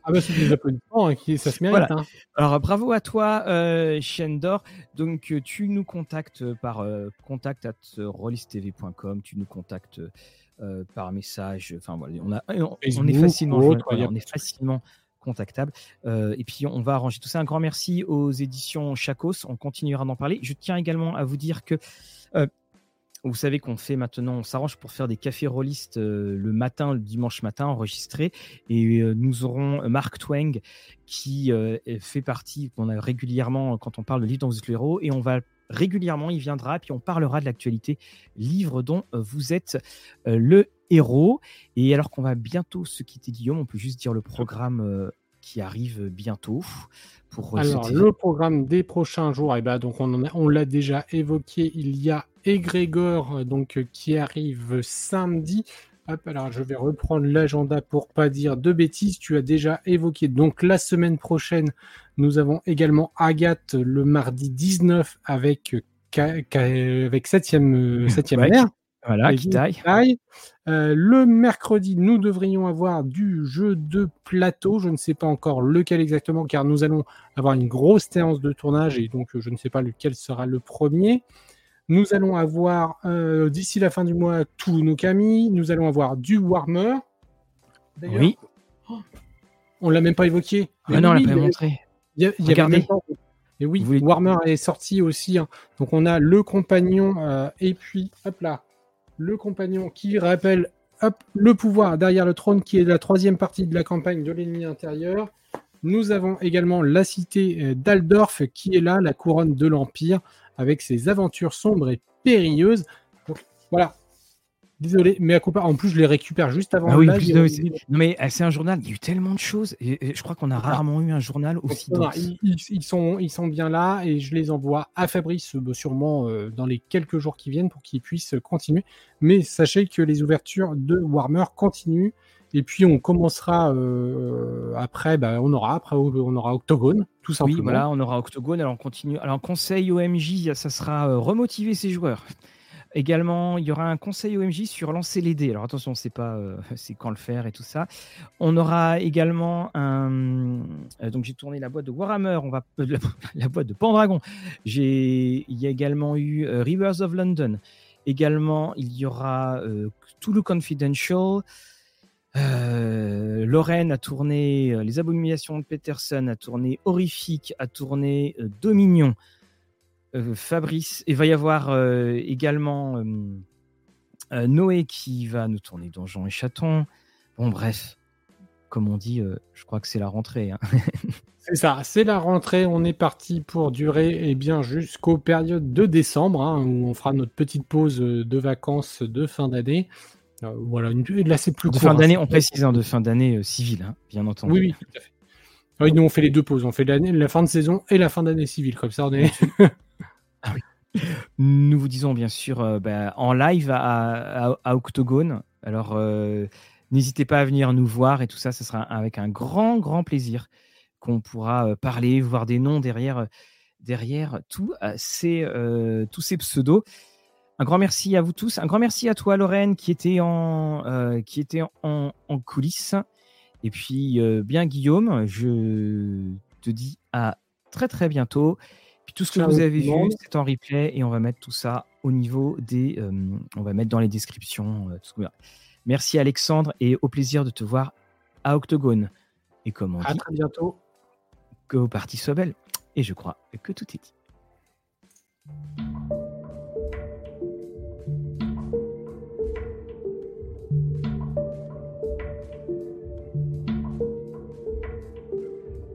Ah bah c'est des applaudissements, hein, qui, ça se mérite. Voilà. hein. Alors, bravo à toi, euh, Chaîne d'or. Donc, euh, tu nous contactes par euh, contact at rollistv.com. Tu nous contactes euh, par message. Enfin, voilà, on, a, on, on est facilement, autre, voilà, on est contactable. Euh, et puis, on va arranger tout ça. Un grand merci aux éditions Chacos. On continuera d'en parler. Je tiens également à vous dire que euh, vous savez qu'on fait maintenant, on s'arrange pour faire des cafés rôlistes euh, le matin, le dimanche matin, enregistrés. Et euh, nous aurons Mark Twang qui euh, fait partie, qu'on a régulièrement quand on parle de livre dont vous êtes le héros. Et on va régulièrement, il viendra, puis on parlera de l'actualité, livre dont vous êtes le héros. Et alors qu'on va bientôt se quitter, Guillaume, on peut juste dire le programme qui arrive bientôt. Pour, euh, Alors, le programme des prochains jours, eh ben, donc on, on l'a déjà évoqué, il y a Egrégor euh, donc, euh, qui arrive samedi. Hop, alors je vais reprendre l'agenda pour pas dire de bêtises. Tu as déjà évoqué. Donc la semaine prochaine, nous avons également Agathe le mardi 19 avec, avec 7e, 7e Ouais, mère. Voilà, qui taille. Taille. Euh, le mercredi, nous devrions avoir du jeu de plateau. Je ne sais pas encore lequel exactement, car nous allons avoir une grosse séance de tournage et donc euh, je ne sais pas lequel sera le premier. Nous allons avoir euh, d'ici la fin du mois tous nos camis. Nous allons avoir du Warmer. Oui. on l'a même pas évoqué. Ah non, on oui, l'a pas montré. il y a- il y avait Regardez. même pas- Et oui, Vous Warmer est sorti aussi. hein. Donc on a le compagnon euh, et puis hop là, le compagnon qui rappelle le pouvoir derrière le trône qui est la troisième partie de la campagne de l'ennemi intérieur. Nous avons également la cité euh, d'Aldorf qui est là, la couronne de l'Empire, avec ses aventures sombres et périlleuses. Voilà. Désolé, mais à coup en plus je les récupère juste avant Ah oui, plus non mais euh, c'est un journal, il y a eu tellement de choses et, et je crois qu'on a rarement eu un journal aussi dense. ils, sont, ils sont bien là et je les envoie à Fabrice euh, sûrement euh, dans les quelques jours qui viennent pour qu'il puisse continuer. Mais sachez que les ouvertures de Warmer continuent et puis on commencera euh, après, bah, on aura après on aura Octogone tout simplement. Oui, voilà, on aura Octogone, alors on continue. Alors conseil OMJ, ça sera euh, remotiver ses joueurs. Également, il y aura un conseil OMJ sur lancer les dés. Alors attention, c'est pas euh, c'est quand le faire et tout ça. On aura également un euh, donc j'ai tourné la boîte de Warhammer, on va la, boîte de Pendragon. J'ai il y a également eu euh, Rivers of London. Également, il y aura Toulouse Confidential. Lorraine a tourné Les Abominations de Peterson, a tourné Horrifique, a tourné Dominion. Euh, Fabrice, il va y avoir euh, également euh, Noé qui va nous tourner Donjons et Chatons. Bon, bref, comme on dit, je crois que c'est la rentrée. hein. C'est ça, c'est la rentrée. On est parti pour durer eh bien jusqu'aux périodes de décembre hein, où on fera notre petite pause de vacances de fin d'année. Euh, voilà, une, là c'est plus De court, fin hein, d'année, on précise, hein, de fin d'année euh, civile, bien entendu. Oui, oui, tout à fait. Oui, nous on fait les deux pauses. On fait la fin de saison et la fin d'année civile. Comme ça, on est. Nous vous disons bien sûr euh, bah, en live à, à- Octogone. Alors euh, n'hésitez pas à venir nous voir et tout ça, ce sera avec un grand, grand plaisir qu'on pourra euh, parler, voir des noms derrière, derrière euh, ces, tous ces pseudos. Un grand merci à vous tous. Un grand merci à toi, Lorraine, qui était en, qui était en, en coulisses. Et puis, bien, Guillaume, je te dis à très, très bientôt. Puis tout ce que vous avez vu, c'est en replay et on va mettre tout ça au niveau des. Euh, on va mettre dans les descriptions. Euh, tout Merci Alexandre et au plaisir de te voir à Octogone. Et comment À dit, très bientôt. Que vos parties soient belles. Et je crois que tout est dit.